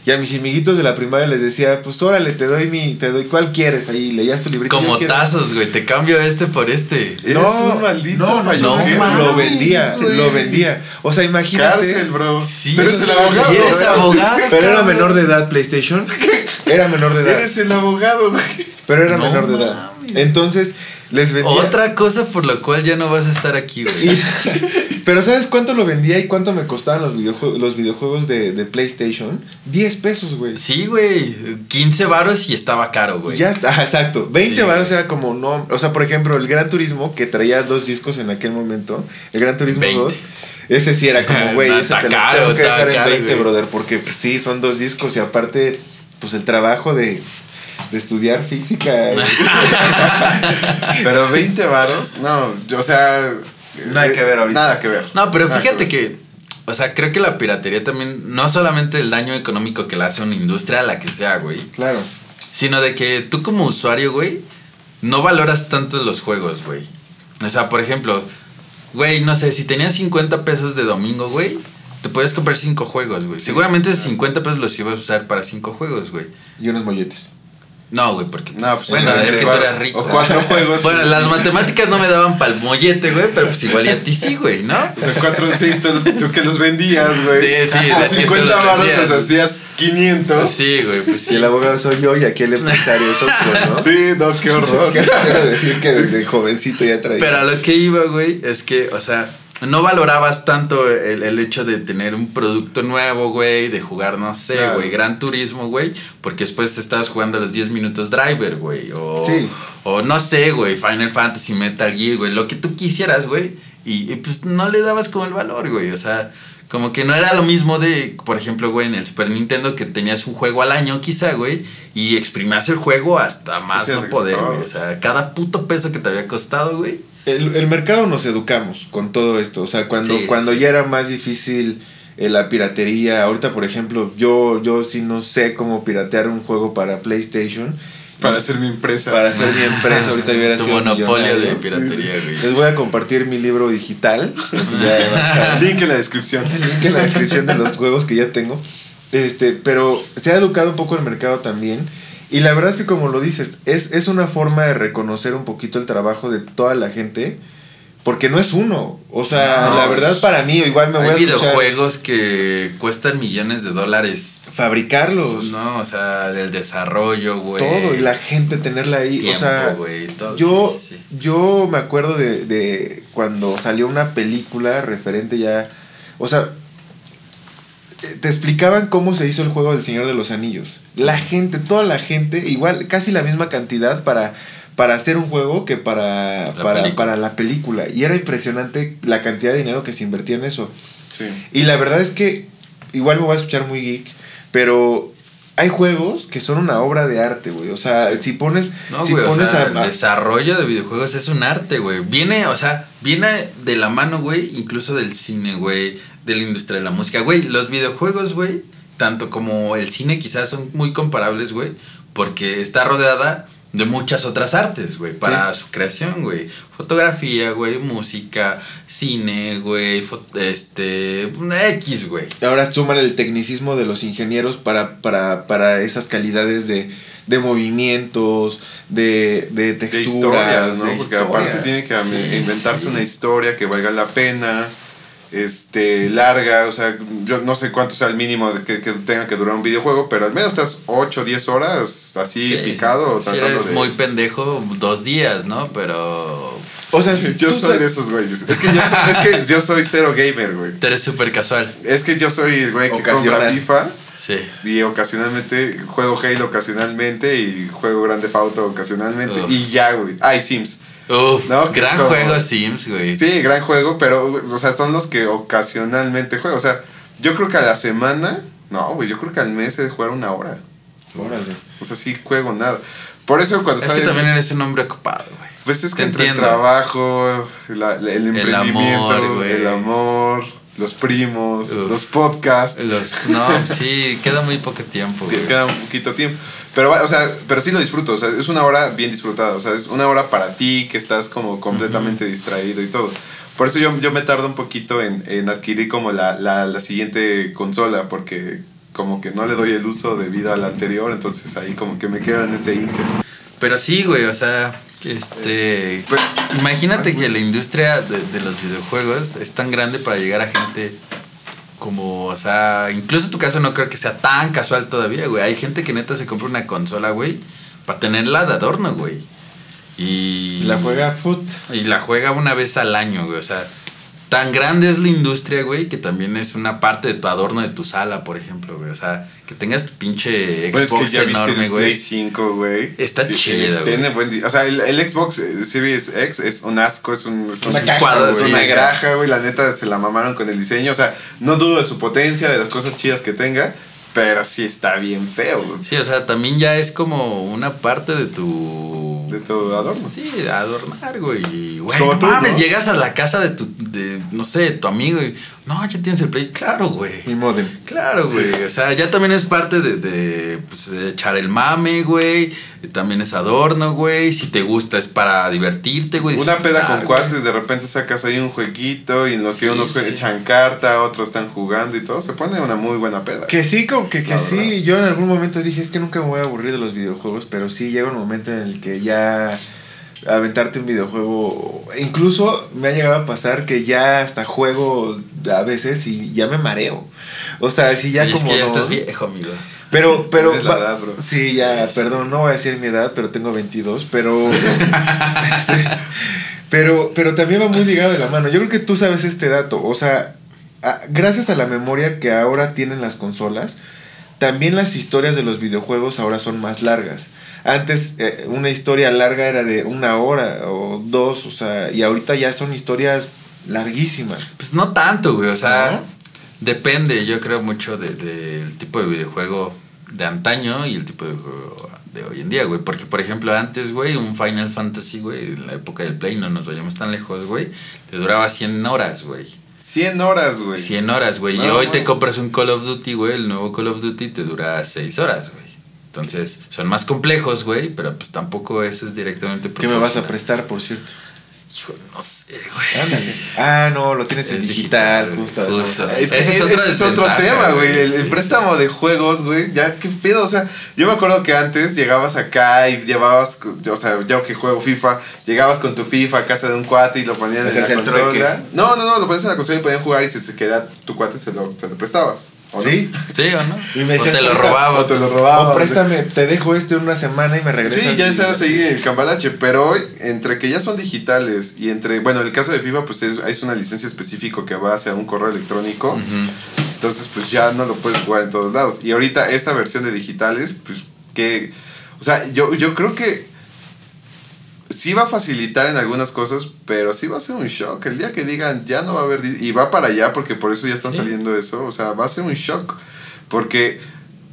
Y a mis amiguitos de la primaria les decía, pues órale, te doy mi, te doy, ¿cuál quieres? Ahí leías tu librito. Como tazos, güey. Te cambio este por este. Eres un maldito no, no, no, mames, lo vendía, güey. lo vendía. O sea, imagínate. Cárcel, bro. Sí, Tú eres el sí, abogado. y eres. Pero era menor de edad PlayStation. Era menor de edad. Eres el abogado, güey. Pero era No menor de edad. mames. Entonces, les vendía. Otra cosa por la cual ya no vas a estar aquí, güey. Pero ¿sabes cuánto lo vendía y cuánto me costaban los videojuegos, los videojuegos de, de PlayStation? 10 pesos, güey. Sí, güey. 15 varos y estaba caro, güey. Ya está, ajá, exacto. 20 Sí, varos era como no. O sea, por ejemplo, el Gran Turismo, que traía dos discos en aquel momento. El Gran Turismo 20. 2. Ese sí era como, güey, No, ese te lo caro, tengo que dejar en caro, 20, güey. brother. Porque pues, sí, son dos discos y aparte, pues el trabajo de, de estudiar física. Pero 20 varos, no, yo, o sea. Nada eh, que ver ahorita. Nada que ver. No, pero Nada fíjate que, o sea, creo que la piratería también, no solamente el daño económico que le hace a una industria, la que sea, güey, claro. sino de que tú como usuario, güey, no valoras tanto los juegos, güey. O sea, por ejemplo, güey, no sé, si tenías 50 pesos de domingo, güey, te puedes comprar 5 juegos, güey. Seguramente esos 50 pesos los ibas a usar para 5 juegos, güey. Y unos molletes. No, güey, porque. No, pues, bueno, es que tú eras rico. O cuatro juegos. Bueno, las matemáticas no me daban pa'l mollete, güey, pero pues igual y a ti sí, güey, ¿no? O sea, cuatro, sí, tú, los- tú que los vendías, güey. Sí, sí, A es que tú 50 los varos vendías. les hacías 500. Sí, güey, pues Si sí. el abogado soy yo y aquí el empresario soy yo, ¿no? Sí, no, qué horror. Quiero decir que desde jovencito ya traía. Pero a lo que iba, güey, es que, o sea, no valorabas tanto el, el hecho de tener un producto nuevo, güey, de jugar, no sé, Claro. güey, Gran Turismo, güey, porque después te estabas jugando los 10 minutos Driver, güey, o, Sí. o no sé, güey, Final Fantasy, Metal Gear, güey, lo que tú quisieras, güey, y, y, pues no le dabas como el valor, güey, o sea, como que no era lo mismo de, por ejemplo, güey, en el Super Nintendo que tenías un juego al año, quizá, güey, y exprimías el juego hasta más no poder, güey, o sea, cada puto peso que te había costado, güey. El, el mercado nos educamos con todo esto. O sea, cuando, Sí, sí, cuando sí. ya era más difícil eh, la piratería. Ahorita, por ejemplo, yo, yo sí no sé cómo piratear un juego para PlayStation. Para hacer mi empresa. Para hacer mi empresa, ahorita hubiera Tu sido monopolio de piratería, güey. Les voy a compartir mi libro digital. Link en la descripción. el link en la descripción de los juegos que ya tengo. Este, pero se ha educado un poco el mercado también. Y la verdad es que como lo dices, es, es una forma de reconocer un poquito el trabajo de toda la gente. Porque no es uno. O sea, No, la verdad para mí, igual me voy a Hay escuchar videojuegos que cuestan millones de dólares. fabricarlos. No, o sea, el desarrollo, güey. todo. Y la gente tenerla ahí. tiempo, o sea, güey, todo, yo, sí, sí, sí. yo me acuerdo de, de cuando salió una película referente ya. O sea, te explicaban cómo se hizo el juego del Señor de los Anillos. La gente, toda la gente, igual, casi la misma cantidad para, para hacer un juego que para, La para, película. para la película. Y era impresionante la cantidad de dinero que se invertía en eso. Sí. Y la verdad es que, igual me voy a escuchar muy geek, pero hay juegos que son una obra de arte, güey. O sea, Sí. si pones, No, si güey, o pones sea, a- el desarrollo de videojuegos es un arte, güey. Viene, o sea, viene de la mano, güey, incluso del cine, güey, de la industria de la música. Güey, los videojuegos, güey, tanto como el cine quizás son muy comparables, güey, porque está rodeada de muchas otras artes, güey, para su creación, güey. Fotografía, güey, música, cine, güey, fo- este, X, güey. Ahora suman el tecnicismo de los ingenieros para, para, para esas calidades de, de movimientos, de, de De texturas. historias, ¿no? de Porque historias. aparte tiene que Sí, inventarse sí. una historia que valga la pena, este, larga, o sea, yo no sé cuánto sea el mínimo que, que tenga que durar un videojuego, pero al menos estás 8 o 10 horas así Sí, picado. Si eres de- muy pendejo, dos días, ¿no? Pero O sea, Sí, yo soy sa- de esos güeyes. Es que yo soy, es que yo soy cero gamer, güey. tú eres súper casual. Es que yo soy el güey que compra. FIFA Sí. y ocasionalmente juego Halo ocasionalmente y juego Grande Auto ocasionalmente Uf. y ya, güey. Ah, y Sims. Uf, No, gran como- juego Sims, güey. Sí, gran juego, pero, o sea, son los que ocasionalmente juego. O sea, yo creo que a la semana, no, güey, yo creo que al mes he de jugar una hora. Órale. O sea, sí juego nada. Por eso cuando Es sale... que también eres un hombre ocupado, güey. Pues es que Te entre el entiendo. trabajo, la- la- el emprendimiento, amor, güey. el amor, los primos, Uf. los podcasts. Los, no, sí, queda muy poco tiempo, güey. queda un poquito tiempo. Pero, o sea, pero sí lo disfruto. O sea, es una hora bien disfrutada. O sea, es una hora para ti que estás como completamente distraído y todo. Por eso yo, yo me tardo un poquito en, en adquirir como la, la, la siguiente consola. Porque como que no le doy el uso debido a la anterior. Entonces ahí como que me quedo en ese inter. Pero sí, güey, o sea, este... Pues, Imagínate que la industria de, de los videojuegos es tan grande para llegar a gente como, o sea, incluso tu caso no creo que sea tan casual todavía, güey. Hay gente que neta se compra una consola, güey, para tenerla de adorno, güey. Y... La juega foot. Y la juega una vez al año, güey. O sea, tan grande es la industria, güey, que también es una parte de tu adorno de tu sala, por ejemplo, güey. O sea, que tengas tu pinche Pues Xbox que ya viste enorme, el güey. Play 5, güey. Está Sí, chido, es- güey. Tiene buen di- O sea, el, el Xbox eh, Series X es un asco, es un, es Una un caja, cuadro, es güey. una graja, güey. La neta se la mamaron con el diseño. O sea, no dudo de su potencia, de las cosas chidas que tenga, pero sí está bien feo, güey. Sí, o sea, también ya es como una parte de tu... De todo adorno. Sí, adornar, güey. Y, Güey, como no tú, mames, ¿no? llegas a la casa de tu, de, no sé, de tu amigo y, no, ya tienes el play. Claro, güey. Mi modem. Claro, güey. O sea, ya también es parte de, de, pues, de echar el mame, güey. También es adorno, güey. Si te gusta es para divertirte, güey. Una peda con güey. cuates, de repente sacas ahí un jueguito y en los que unos sí. echan carta, otros están jugando y todo, se pone una muy buena peda. Que sí, como que, que sí. verdad. Yo en algún momento dije, es que nunca me voy a aburrir de los videojuegos, pero sí llega un momento en el que ya aventarte un videojuego, incluso me ha llegado a pasar que ya hasta juego a veces y ya me mareo. O sea, si ya Sí, como es que ya no- estás viejo, amigo. Pero, pero. Tienes la va- edad, bro. Sí, ya, perdón, no voy a decir mi edad, pero tengo 22, pero. este, pero, pero también va muy ligado de la mano. Yo creo que tú sabes este dato. O sea, a- gracias a la memoria que ahora tienen las consolas, también las historias de los videojuegos ahora son más largas. Antes eh, una historia larga era de una hora o dos, o sea, y ahorita ya son historias larguísimas. Pues no tanto, güey. O sea, ¿No? depende, yo creo mucho de- del tipo de videojuego de antaño y el tipo de juego de hoy en día, güey. Porque, por ejemplo, antes, güey, un Final Fantasy, güey, en la época del Play, no nos vayamos tan lejos, güey, te duraba 100 horas, güey. 100 horas, güey. 100 horas, güey. y hoy no. te compras un Call of Duty, güey, el nuevo Call of Duty te dura 6 horas, güey. Entonces, son más complejos, güey, pero pues tampoco eso es directamente ¿Qué me vas a prestar, por cierto? Hijo, no sé, güey. Ándale. Ah, no, lo tienes en digital, digital, justo. justo. Es que Ese es ese otro es otro desventaja, tema, güey. El, préstamo de juegos, güey. Ya, qué pedo. O sea, yo me acuerdo que antes llegabas acá y llevabas, o sea, yo que juego FIFA, llegabas con tu FIFA a casa de un cuate y lo ponían en la el consola. trueque. No, no, no, lo ponías en la consola y podían jugar y si se quería tu cuate se lo, te lo prestabas. ¿O no? Sí. ¿Sí o no? Y me o te lo "Presta- robaba. O te lo robaba. O préstame, te dejo este una semana y me regresas. Sí, ya sabes seguir el cambalache, pero hoy, entre que ya son digitales y entre, bueno, el caso de FIFA, pues es, es una licencia específica que va hacia un correo electrónico. Entonces, pues ya no lo puedes jugar en todos lados. Y ahorita esta versión de digitales, pues que... O sea, yo, yo creo que sí va a facilitar en algunas cosas, pero sí va a ser un shock. El día que digan, ya no va a haber... Y va para allá, porque por eso ya están Sí. saliendo eso. O sea, va a ser un shock. Porque,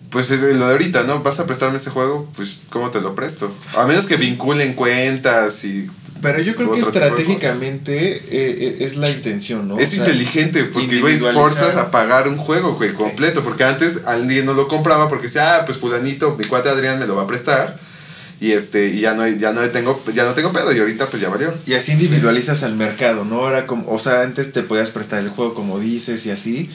pues es lo de ahorita, ¿no? Vas a prestarme ese juego, pues, ¿cómo te lo presto? A menos que vinculen cuentas y... Pero yo creo que estratégicamente eh, eh, es la intención, ¿no? Es O sea, inteligente porque, güey, forzas a pagar un juego, güey, completo. Porque antes alguien no lo compraba porque decía, ah, pues fulanito, mi cuate Adrián me lo va a prestar. Y este, y ya no, ya no tengo, ya no tengo pedo, y ahorita pues ya valió. Y así individualizas al mercado, ¿no? Era como, o sea, antes te podías prestar el juego como dices y así.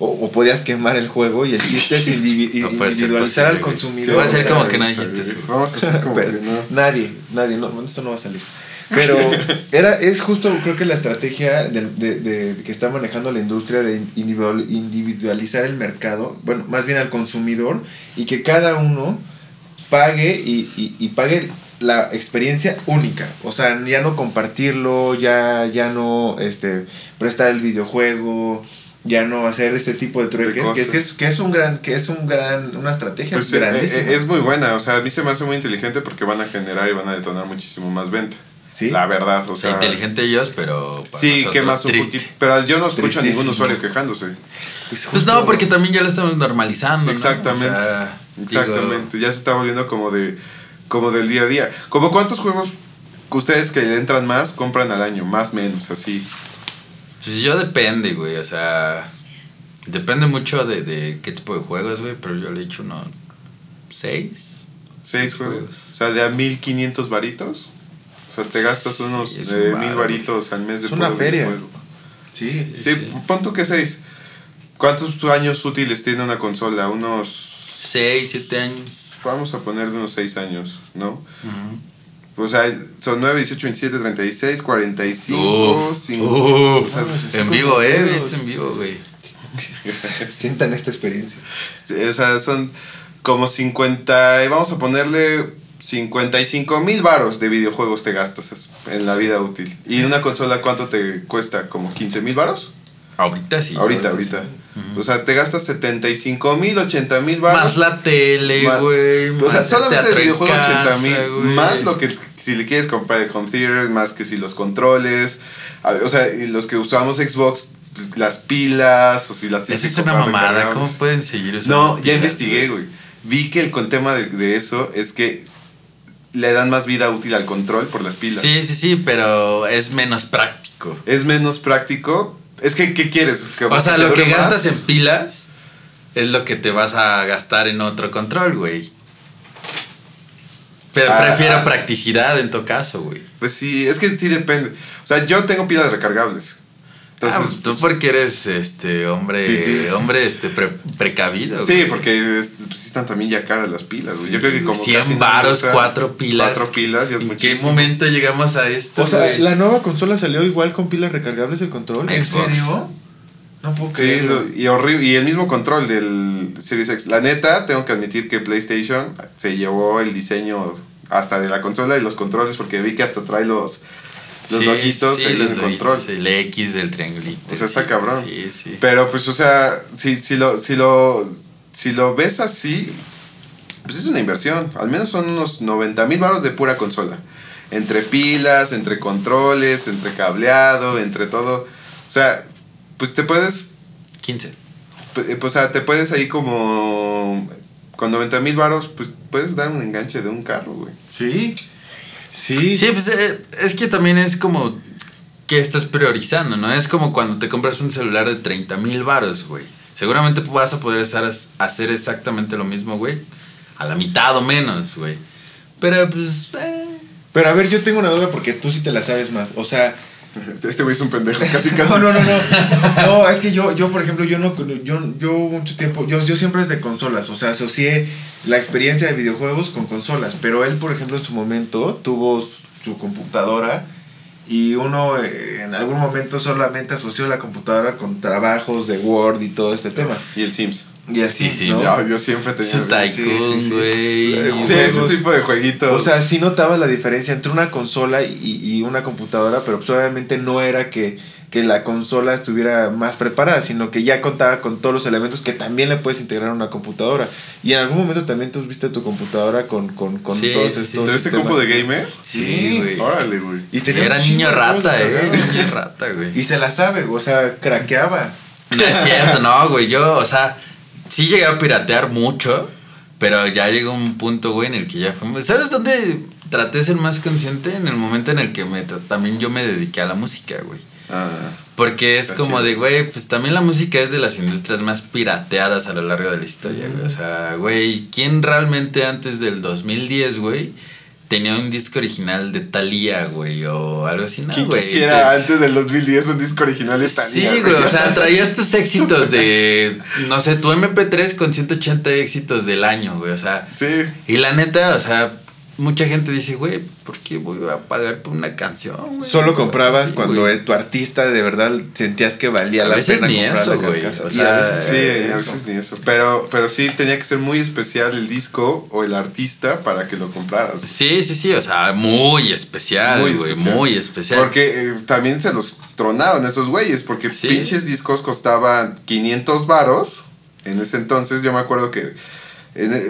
O, o podías quemar el juego y así es indivi- No individualizar al consumidor. Va a ser como que no Vamos a dijiste ver, eso. Vamos a hacer como Pero que no. Nadie, nadie, no, esto no va a salir. Pero era, es justo, creo que la estrategia de, de- de- que está manejando la industria de individual- individualizar el mercado, bueno, más bien al consumidor, y que cada uno pague y, y- y pague la experiencia única. O sea, ya no compartirlo, ya, ya no este, prestar el videojuego, ya no hacer este tipo de trueques, que, es, que, es, que es un gran, que es un gran, una estrategia Pues, eh, grandísima. eh, es muy buena, o sea, a mí se me hace muy inteligente porque van a generar y van a detonar muchísimo más venta. ¿Sí? La verdad, o sea, inteligente ellos, pero. para Sí, que más un poquito. Pero yo no escucho a ningún usuario quejándose. Pues Pues no, porque también ya lo estamos normalizando. ¿no? Exactamente. O sea, digo, Exactamente. Ya se está volviendo como de como del día a día. Como cuántos juegos que ustedes que le entran más compran al año, más menos, así. Pues yo depende, güey. O sea, depende mucho de, de qué tipo de juegos, güey. Pero yo le he hecho unos seis. Seis juegos. Juegos. O sea, de a 1500 varitos. O sea, te gastas unos Sí, eh, un mil varitos al mes de Es una feria. Sí. Sí, Sí. pon tú que seis. ¿Cuántos años útiles tiene una consola? Unos. Seis, siete años. Vamos a ponerle unos seis años, ¿no? O sea, son 9, 18, 27, 36, 45, Uf, 5. uf. o sea, En vivo, eh. Viste en vivo, güey. Sientan esta experiencia. o sea, son como 50, y vamos a ponerle 55 mil varos de videojuegos te gastas en la vida útil. ¿Y una consola cuánto te cuesta? ¿Como 15 mil varos? Ahorita sí. ahorita, ahorita. O sea, te gastas 75 mil, 80 mil varos. Más la tele, güey. O sea, más solamente el videojuego 80 casa, mil. güey. Más lo que si le quieres comprar el home theater, más que si los controles. O sea, y los que usamos Xbox, pues, las pilas, o si las tienes Esa es una mamada. ¿Cómo pueden seguir usando No, ya pilas, investigué, güey. Vi que el con tema de, de eso es que le dan más vida útil al control por las pilas. Sí, sí, sí, pero es menos práctico. Es menos práctico. Es que, ¿qué quieres? O sea, lo que más? gastas en pilas es lo que te vas a gastar en otro control, güey. Pero Ah, prefiero ah. practicidad en tu caso, güey. Pues sí, es que sí depende. O sea, yo tengo pilas recargables. Entonces, Ah, tú pues, porque eres este hombre, Sí, sí. hombre este pre- precavido. Sí, güey. porque es- pues, sí están también ya caras las pilas, güey. Yo creo que como 100 casi nadie varos, usa cuatro pilas. Cuatro pilas, ya es ¿En qué muchísimo. momento llegamos a esto? O sea, güey? la nueva consola salió igual con pilas recargables el control. ¿En Xbox. serio? No puedo Sí, creerlo. lo- y horrible. Y el mismo control del Series X. La neta, tengo que admitir que PlayStation se llevó el diseño hasta de la consola y los controles, porque vi que hasta trae los, los Sí, loguitos sí, ahí en los el control. El X del triangulito. O sea, está sí, cabrón. Sí, sí. Pero pues, o sea, si, si, lo, si, lo, si lo ves así, pues es una inversión. Al menos son unos 90 mil baros de pura consola. Entre pilas, entre controles, entre cableado, entre todo. O sea, pues te puedes, 15. pues, o sea, te puedes ahí como... Con 90 mil baros, pues puedes dar un enganche de un carro, güey. Sí. Sí. Sí, pues eh, es que también es como que estás priorizando, ¿no? Es como cuando te compras un celular de 30 mil varos, güey. Seguramente vas a poder estar hacer exactamente lo mismo, güey. A la mitad o menos, güey. Pero pues... eh, Pero a ver, yo tengo una duda porque tú sí te la sabes más. O sea, Este güey es un pendejo, casi casi. No, no, no, no. No, es que yo, yo por ejemplo, yo no, yo, yo mucho tiempo, yo, yo siempre es de consolas, o sea, asocié la experiencia de videojuegos con consolas, pero él, por ejemplo, en su momento tuvo su computadora y uno eh, en algún momento solamente asoció la computadora con trabajos de Word y todo este tema. Y el Sims. Y así, Sí, sí, ¿no? No, yo siempre tenía... Su sí, sí, Tycoon, sí. güey. Sí, ese tipo de jueguitos. O sea, sí notaba la diferencia entre una consola y, y una computadora, pero pues obviamente no era que, que la consola estuviera más preparada, sino que ya contaba con todos los elementos que también le puedes integrar a una computadora. Y en algún momento también tuviste tu computadora con, con, con Sí, todos sí, sí. estos... ¿Tuviste sistemas. compu de gamer? Sí, güey. Órale, güey. Y tenía Era niño juegos rata, eh. Niño rata, güey. Y se la sabe, o sea, craqueaba. No es cierto, no, güey. Yo, o sea, sí llegué a piratear mucho, pero ya llegó un punto, güey, en el que ya fue. ¿Sabes dónde traté de ser más consciente? En el momento en el que me también yo me dediqué a la música, güey. Ah, Porque es como de, güey, pues también la música es de las industrias más pirateadas a lo largo de la historia, güey. O sea, güey, ¿quién realmente antes del 2010, güey, tenía un disco original de Thalía, güey, o algo así, ¿no, ¿Quién güey? quisiera Te- antes del 2010 un disco original de Sí, Thalía, güey, o sea, traías tus éxitos de, no sé, tu MP3 con 180 éxitos del año, güey, o sea, Sí. y la neta, o sea, mucha gente dice, güey, ¿por qué voy a pagar por una canción? Solo comprabas Sí, cuando eh, tu artista de verdad sentías que valía A la veces pena ni eso, güey, casa. o Y sea, a veces Sí, eh, a eso. veces ni eso. Pero, pero sí tenía que ser muy especial el disco o el artista para que lo compraras. Sí, sí, sí, o sea, muy especial, Muy güey, especial. muy especial. Porque eh, también se los tronaron esos güeyes, porque Sí. pinches discos costaban 500 varos. En ese entonces yo me acuerdo que, eh,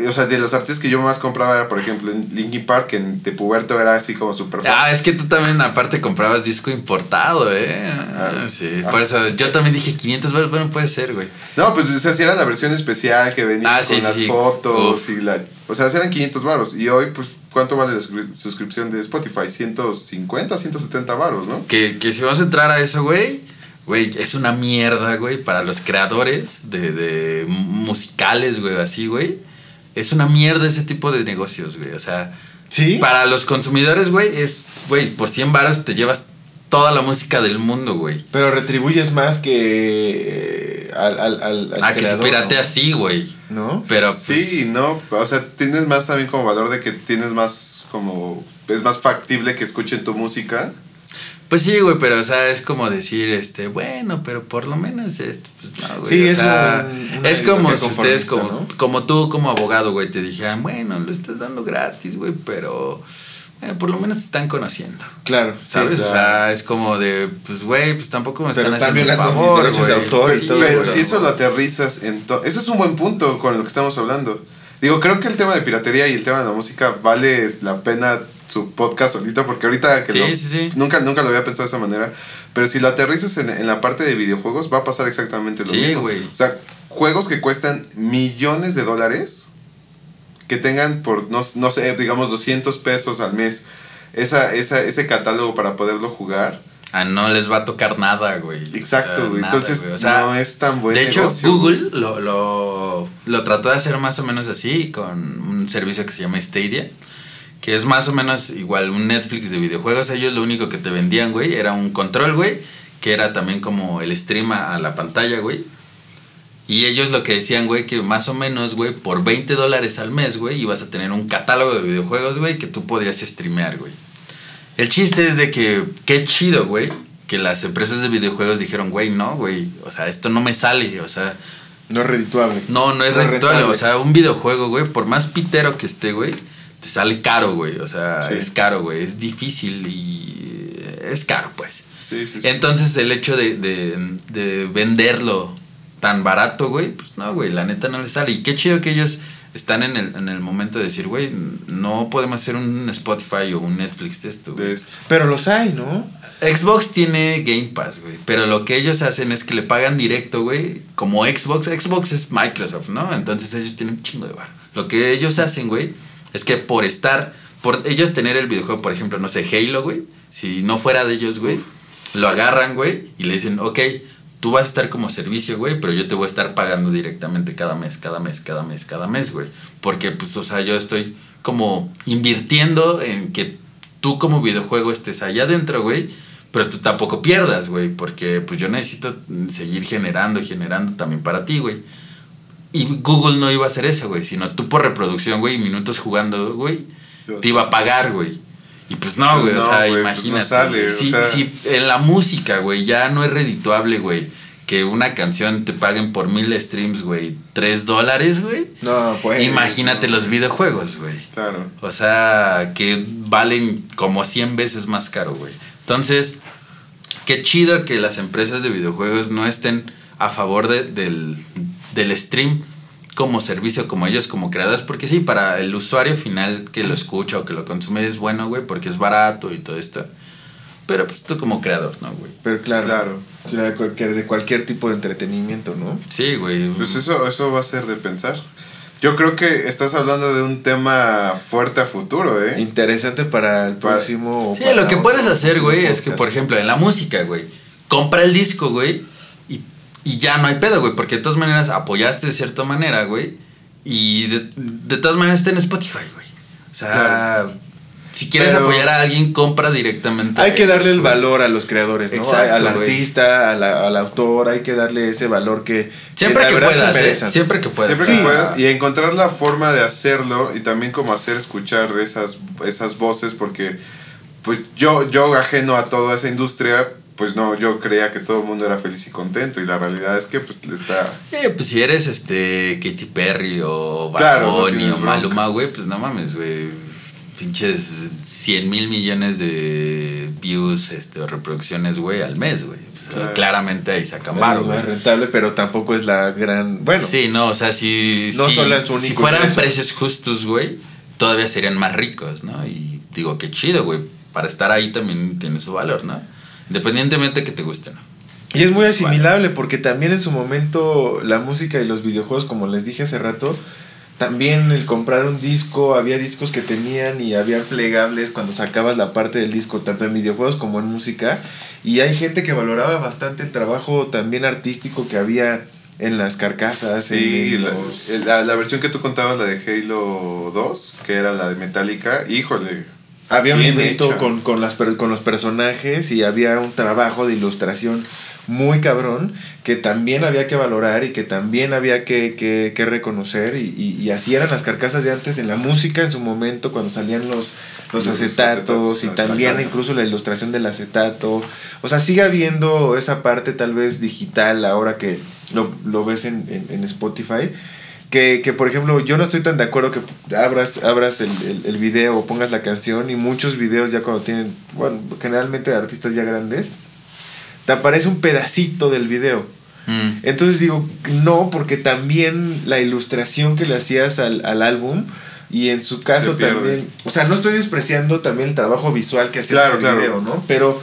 o sea, de los artistas que yo más compraba era, por ejemplo, en Linkin Park, en de Puberto era así como súper fan. Ah, es que tú también aparte comprabas disco importado, ¿eh? Ah, sí, ah. por eso yo también dije 500 baros, bueno, puede ser, güey. No, pues o sea, sí era la versión especial que venía Ah, con sí, las sí. fotos Uf. y la... O sea, eran 500 varos. Y hoy, pues, ¿cuánto vale la suscri- suscripción de Spotify? 150, 170 varos, ¿no? Que, que si vamos a entrar a eso, güey, güey, es una mierda, güey, para los creadores de, de musicales, güey, así, güey. Es una mierda ese tipo de negocios, güey. O sea, Sí. para los consumidores, güey, es, güey, por 100 varos te llevas toda la música del mundo, güey. Pero retribuyes más que eh, al, al, al, al Ah, que se ¿no? así, güey. ¿No? Pero sí, pues, no, o sea, tienes más también como valor de que tienes más como es más factible que escuchen tu música. Pues sí, güey, pero o sea, es como decir, este, bueno, pero por lo menos esto, pues no, güey. Sí, o es sea, un- es como si ustedes, como, conformista, como tú, como abogado, güey, te dijeran, bueno, lo estás dando gratis, güey, pero eh, por lo menos te están conociendo. Claro. sí, ¿Sabes? O claro. sea, es como de, pues, güey, pues tampoco me Pero están están haciendo un favor, derechos güey. de autor y Sí, todo, Pero güey. si eso lo aterrizas en to- Ese es un buen punto con lo que estamos hablando. Digo, creo que el tema de piratería y el tema de la música vale la pena su podcast solito, porque ahorita que Sí, lo- sí, sí. Nunca, nunca lo había pensado de esa manera. Pero si lo aterrizas en, en la parte de videojuegos, va a pasar exactamente lo Sí, mismo. güey. O sea, juegos que cuestan millones de dólares, que tengan por, no, no sé, digamos 200 pesos al mes, esa, esa, ese catálogo para poderlo jugar. Ah, no les va a tocar nada, güey. Exacto, O sea, güey. Entonces. O sea, no es tan buen De hecho, negocio, Google lo, lo, lo trató de hacer más o menos así con un servicio que se llama Stadia, que es más o menos igual un Netflix de videojuegos. Ellos lo único que te vendían, güey, era un control, güey, que era también como el stream a, la pantalla, güey. Y ellos lo que decían, güey, que más o menos, güey, por 20 dólares al mes, güey, ibas a tener un catálogo de videojuegos, güey, que tú podías streamear, güey. El chiste es de que, qué chido, güey, que las empresas de videojuegos dijeron, güey, no, güey, o sea, esto no me sale, o sea, No es redituable. no, no es No es rentable, rentable. o sea, un videojuego, güey, por más pitero que esté, güey, te sale caro, güey, o sea, Sí. es caro, güey, es difícil y es caro, pues. Sí, sí, sí. Entonces el hecho de, de, de venderlo tan barato, güey, pues no, güey, la neta no le sale. Y qué chido que ellos están en el, en el momento de decir, güey, no podemos hacer un Spotify o un Netflix de esto. güey. De esto. Pero los hay, ¿no? Xbox tiene Game Pass, güey. Pero lo que ellos hacen es que le pagan directo, güey. Como Xbox. Xbox es Microsoft, ¿no? Entonces ellos tienen un chingo de bar. Lo que ellos hacen, güey, es que por estar. Por ellos tener el videojuego, por ejemplo, no sé, Halo, güey. Si no fuera de ellos, güey. Lo agarran, güey. Y le dicen, ok, tú vas a estar como servicio, güey. Pero yo te voy a estar pagando directamente cada mes, cada mes, cada mes, cada mes, güey. Porque, pues, o sea, yo estoy como invirtiendo en que tú como videojuego estés allá adentro, güey, pero tú tampoco pierdas, güey, porque pues yo necesito seguir generando y generando también para ti, güey. Y Google no iba a hacer eso, güey, sino tú por reproducción, güey, y minutos jugando, güey, te iba a pagar, güey. Y pues no, Pues güey, o no, sea, pues no imagínate. sale, güey. o si, sea. si en la música, güey, ya no es redituable, güey, que una canción te paguen por mil streams, güey, tres dólares, güey. No, pues. Imagínate no. los videojuegos, güey. Claro. O sea, que valen como 100 veces más caro, güey. Entonces, qué chido que las empresas de videojuegos no estén a favor de- del, del stream como servicio, como ellos como creadores, porque sí, para el usuario final que lo escucha o que lo consume es bueno, güey, porque es barato y todo esto. Pero pues tú como creador, ¿no, güey? Pero claro. Claro. claro, cualquier- de cualquier tipo de entretenimiento, ¿no? Sí, güey. Pues eso, eso va a ser de pensar. Yo creo que estás hablando de un tema fuerte a futuro, ¿eh? Interesante para el próximo. Sí, lo que puedes hacer, güey, es que, por ejemplo, en la música, güey, compra el disco, güey, y, ya no hay pedo, güey, porque de todas maneras apoyaste de cierta manera, güey, y de, de todas maneras está en Spotify, güey. O sea, si quieres Pero- apoyar a alguien, compra directamente. Hay a que ellos, darle el güey. valor a los creadores, ¿no? Exacto, al güey. artista, a la- al autor, hay que darle ese valor que Siempre que se puedas, ¿eh? Siempre que puedas. Siempre Sí. que puedas. Y encontrar la forma de hacerlo y también como hacer escuchar esas, esas voces porque pues yo, yo ajeno a toda esa industria, pues no, yo creía que todo el mundo era feliz y contento y la realidad es que pues le está... Eh, pues si eres este Katy Perry o Bad Claro, Bunny o. Maluma, güey, pues no mames, güey. Pinches 100 mil millones de views este, o reproducciones, güey, al mes, güey. Pues, Claro. Claramente ahí sacan más güey. rentable, pero tampoco es la gran. Bueno, sí, no, o sea, si, No si, solo es su si único fueran ingreso. precios justos, güey, todavía serían más ricos, ¿no? Y digo, qué chido, güey. Para estar ahí también tiene su valor, ¿no? Independientemente que te guste, ¿no? Y es muy asimilable porque también en su momento la música y los videojuegos, como les dije hace rato, también el comprar un disco, había discos que tenían y había plegables cuando sacabas la parte del disco, tanto en videojuegos como en música. Y hay gente que valoraba bastante el trabajo también artístico que había en las carcasas. Sí, en la, los- la, la versión que tú contabas, la de Halo 2, que era la de Metallica, híjole, Había un hecha. con, con, las, con los personajes y había un trabajo de ilustración muy cabrón que también había que valorar y que también había que, que, que reconocer y, y, y así eran las carcasas de antes en la música en su momento cuando salían los, los Los acetatos acetatos, y también incluso la ilustración del acetato o sea sigue habiendo esa parte tal vez digital ahora que lo, lo ves en, en, en Spotify que, que, por ejemplo, yo no estoy tan de acuerdo que abras, abras el, el, el video o pongas la canción y muchos videos ya cuando tienen, bueno, generalmente artistas ya grandes, te aparece un pedacito del video. Mm. Entonces digo, no, porque también la ilustración que le hacías al, al álbum y en su caso también, o sea, no estoy despreciando también el trabajo visual que hacías Claro, en el claro. video, ¿no? Pero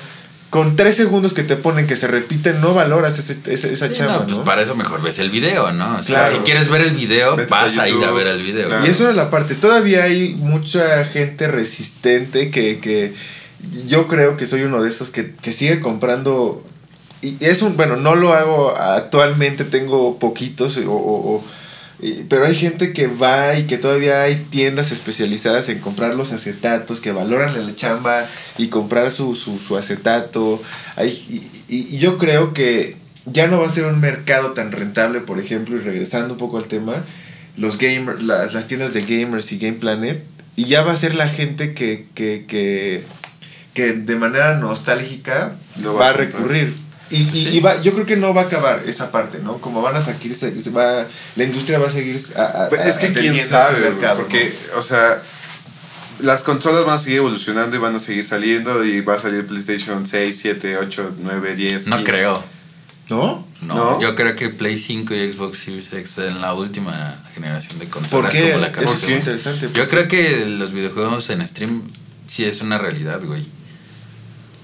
con tres segundos que te ponen que se repiten, no valoras ese, ese- esa Sí, chamba, no, pues ¿no? para eso mejor ves el video, ¿no? O sea, Claro. si quieres ver el video, vas a a ir a ver el video. claro. Y eso era la parte. Todavía hay mucha gente resistente que, que yo creo que soy uno de esos que, que sigue comprando. Y es un, bueno, no lo hago actualmente, tengo poquitos, o, o- pero hay gente que va y que todavía hay tiendas especializadas en comprar los acetatos, que valoran la chamba y comprar su, su, su acetato. Hay, y, y- yo creo que ya no va a ser un mercado tan rentable, por ejemplo, y regresando un poco al tema, los gamers, las, las tiendas de gamers y Game Planet, y ya va a ser la gente que, que, que, que de manera nostálgica Lo va, va a recurrir. Y, y- Sí. y va, yo creo que no va a acabar esa parte, ¿no? Como van a seguir, se, se va, la industria va a seguir a, a- Pues es que quién sabe, mercado, porque, o sea, las consolas van a seguir evolucionando y van a seguir saliendo y va a salir PlayStation 6, 7, 8, 9, 10. No 15. creo. ¿no? No, ¿No? yo creo que Play 5 y Xbox Series X en la última generación de ¿Por consolas qué? como la Eso carne es qué? interesante. Yo creo que los videojuegos en stream sí es una realidad, güey.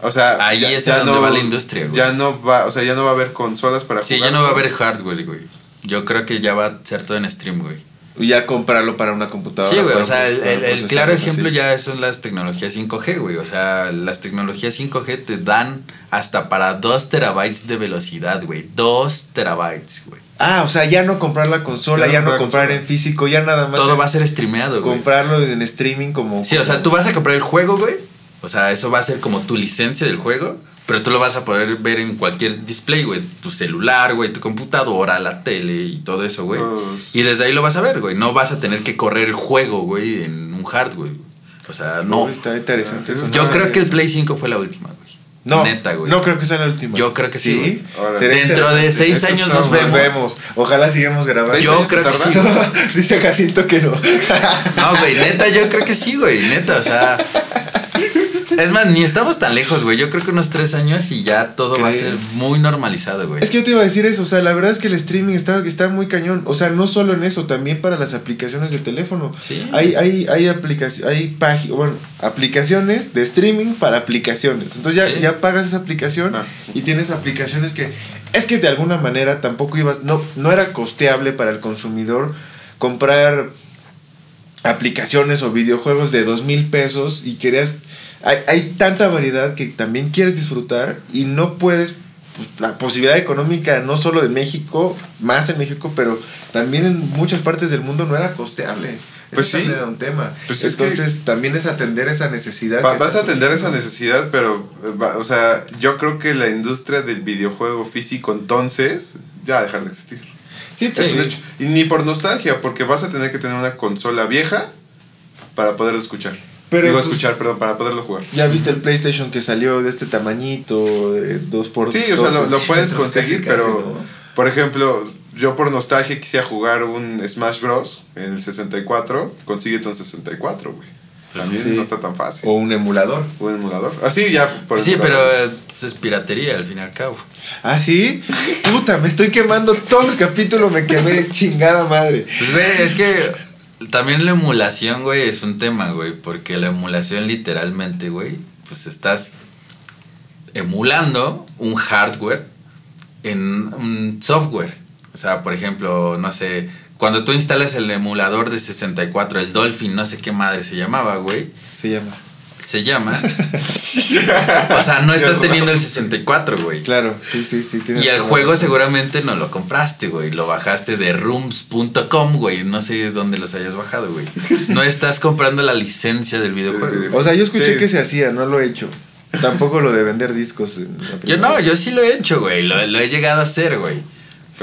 O sea, Ahí es a donde va la industria, güey. Ya no va, o sea, ya no va a haber consolas para Sí, jugar. ya no va a haber hardware, güey. Yo creo que ya va a ser todo en stream, güey. Ya comprarlo para una computadora. Sí, güey, o sea, el, claro así. ejemplo ya son las tecnologías 5G, güey. O sea, las tecnologías 5G te dan hasta para 2 terabytes de velocidad, güey. 2 terabytes, güey. Ah, o sea, ya no comprar la consola, Ya ya no no comprar consola. en físico, ya nada más. Todo es va a ser streameado, güey. comprarlo en streaming como. Sí, o sea, tú vas a comprar el juego, güey. O sea, eso va a ser como tu licencia del juego. Pero tú lo vas a poder ver en cualquier display, güey. Tu celular, güey, tu computadora, la tele y todo eso, güey. Y desde ahí lo vas a ver, güey. No vas a tener que correr el juego, güey, en un hardware. O sea, no. Está interesante eso. Yo creo que el Play 5 fue la última, güey. No, Neta, güey. No creo que sea la última. Yo creo que sí, Dentro de seis Eso años nos vemos. vemos. Ojalá sigamos grabando. ¿Seis Yo creo que sí. Dice Jacinto que no. No, güey, neta, yo creo que sí, güey. Neta, o sea. Es más, ni estamos tan lejos, güey. Yo creo que unos tres años y ya todo va a ser muy normalizado, güey. Es que yo te iba a decir eso, o sea, la verdad es que el streaming está, está muy cañón. O sea, no solo en eso, también para las aplicaciones de teléfono. Sí. Hay, hay, hay aplicaciones, hay pági- bueno, aplicaciones de streaming para aplicaciones. Entonces ya, Sí. ya pagas esa aplicación Ah. y tienes aplicaciones que. Es que de alguna manera tampoco ibas. No, no era costeable para el consumidor comprar aplicaciones o videojuegos de dos mil pesos y querías. Hay, hay tanta variedad que también quieres disfrutar y no puedes. pues, la posibilidad económica, no solo de México, más en México, pero también en muchas partes del mundo no era costeable. Pues Eso sí. también era un tema. Pues es que- Entonces, también es atender esa necesidad. Va- vas a atender esa necesidad, pero, va- o sea, yo creo que la industria del videojuego físico entonces ya va a dejar de existir. Sí, Es un hecho. Y ni por nostalgia, porque vas a tener que tener una consola vieja para poderlo escuchar. Pero, Digo, pues, escuchar, perdón, para poderlo jugar. Ya viste el PlayStation que salió de este tamañito, de 2 por Sí, o sea, lo, lo puedes conseguir, casi, casi, pero, ¿no? por ejemplo, yo por nostalgia quisiera jugar un Smash Bros. en el 64, consíguete un 64, güey. También sí. no está tan fácil. O un emulador. Un emulador. Así ya, por Sí, pero pues, es piratería al fin y al cabo. ¿Ah, sí? Puta, me estoy quemando todo el capítulo, me quemé chingada madre. Pues, güey, es que también la emulación, güey, es un tema, güey. Porque la emulación, literalmente, güey, pues estás emulando un hardware en un software. O sea, por ejemplo, no sé, cuando tú instalas el emulador de 64, el Dolphin, no sé qué madre se llamaba, güey. Se llama. Se llama. o sea, no estás teniendo el 64, güey. Claro, sí, sí, sí. Y el juego razón. seguramente no lo compraste, güey. Lo bajaste de rooms.com, güey. No sé dónde los hayas bajado, güey. No estás comprando la licencia del videojuego. O sea, yo escuché Sí. que se hacía, no lo he hecho. Tampoco lo de vender discos. en la Yo no, yo sí lo he hecho, güey. Lo, lo he llegado a hacer, güey.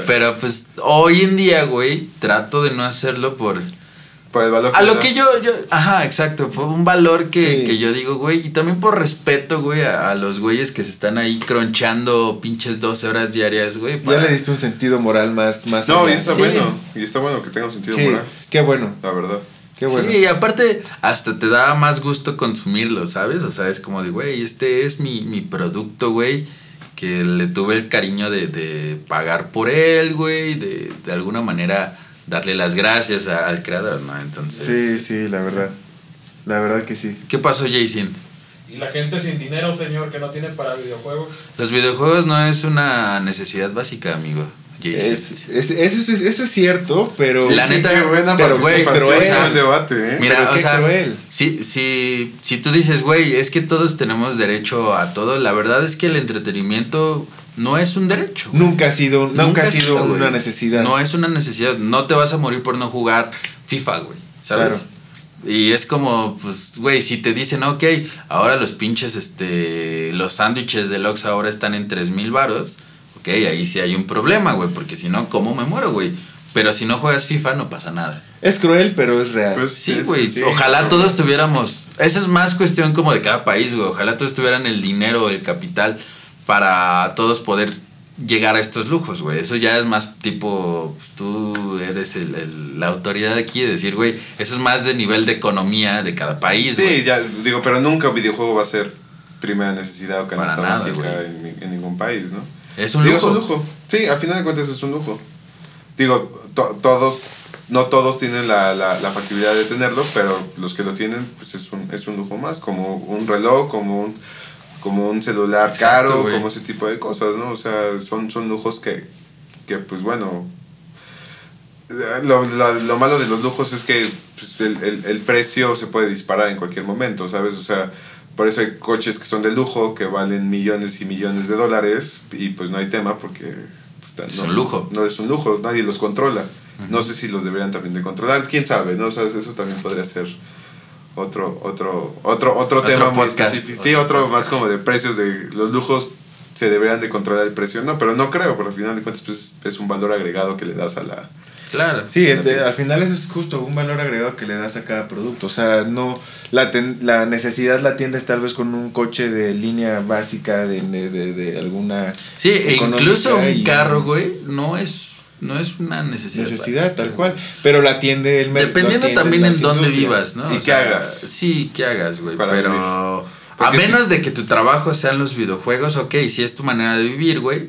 Pero pues hoy en día, güey, trato de no hacerlo por... Por el valor A le lo das. que yo, yo, ajá, exacto, fue un valor que, Sí. que yo digo, güey, y también por respeto, güey, a, a los güeyes que se están ahí cronchando pinches 12 horas diarias, güey. Ya le diste un sentido moral más. más No, y está Sí. bueno. Y está bueno que tenga un sentido Sí, moral. qué bueno, La verdad. qué bueno. Sí, y aparte, hasta te da más gusto consumirlo, ¿sabes? O sea, es como de, güey, este es mi, mi producto, güey, que le tuve el cariño de, de pagar por él, güey, de, de alguna manera darle las gracias a- al creador, ¿no? Entonces... Sí, sí, la verdad. La verdad que sí. ¿Qué pasó, Jason? Y la gente sin dinero, señor, que no tiene para videojuegos. Los videojuegos no es una necesidad básica, amigo. Es, es- eso, es, eso es cierto, pero. La Sí, neta, qué buena pero, güey, cruel. debate, ¿eh? Mira, Pero o qué sea, cruel. si, si, si tú dices, güey, es que todos tenemos derecho a todo, la verdad es que el entretenimiento no es un derecho. güey. Nunca ha sido, nunca, ha sido güey. una necesidad. No es una necesidad. No te vas a morir por no jugar FIFA, güey. ¿Sabes? Claro. Y es como, pues, güey, si te dicen, ok, ahora los pinches, este, los sándwiches de Lux ahora están en 3 mil varos, ahí sí hay un problema, güey, porque si no, ¿cómo me muero, güey? Pero si no juegas FIFA, no pasa nada. Es cruel, pero es real. Pues, Sí, güey. sí, Ojalá todos tuviéramos. Eso es más cuestión como de cada país, güey. Ojalá todos tuvieran el dinero, el capital para todos poder llegar a estos lujos, güey. Eso ya es más tipo. pues, tú eres el- el- la autoridad aquí de decir, güey. Eso es más de nivel de economía de cada país, Sí, ya, digo, pero nunca un videojuego va a ser primera necesidad o canasta Para nada, básica güey. en, en ningún país, ¿no? Es un digo, lujo. es un lujo. Sí, al final de cuentas es un lujo. Digo, to- todos, no todos tienen la, la, la factibilidad de tenerlo, pero los que lo tienen, pues es un, es un lujo más, como un reloj, como un, como un celular Exacto, caro, güey. como ese tipo de cosas, ¿no? O sea, son, son lujos que, que pues bueno, lo, lo, lo malo de los lujos es que pues, el, el, el precio se puede disparar en cualquier momento, ¿sabes? O sea, por eso hay coches que son de lujo, que valen millones y millones de dólares, y pues no hay tema porque... pues, Es no, un lujo. No es un lujo, nadie los controla. No sé si los deberían también de controlar, quién sabe, ¿no? O sea, eso también podría ser otro, otro, otro, otro, tema muy específico. Sí, Otro otro más como de precios de los lujos se deberían de controlar el precio, no, pero no creo, porque al final de cuentas pues, es un valor agregado que le das a la... Claro. Sí, este, al final eso es justo un valor agregado que le das a cada producto. O sea, no la, ten- la necesidad la atiendes tal vez con un coche de línea básica de, de, de- de alguna Sí, e incluso un carro, güey, no es, no es una necesidad. necesidad, tal cual. Pero la atiende el mer- Dependiendo también en dónde vivas, ¿no? Y O qué hagas. Sí, qué hagas, güey. Pero a menos de que tu trabajo sean los videojuegos, ok, sí es tu manera de vivir, güey.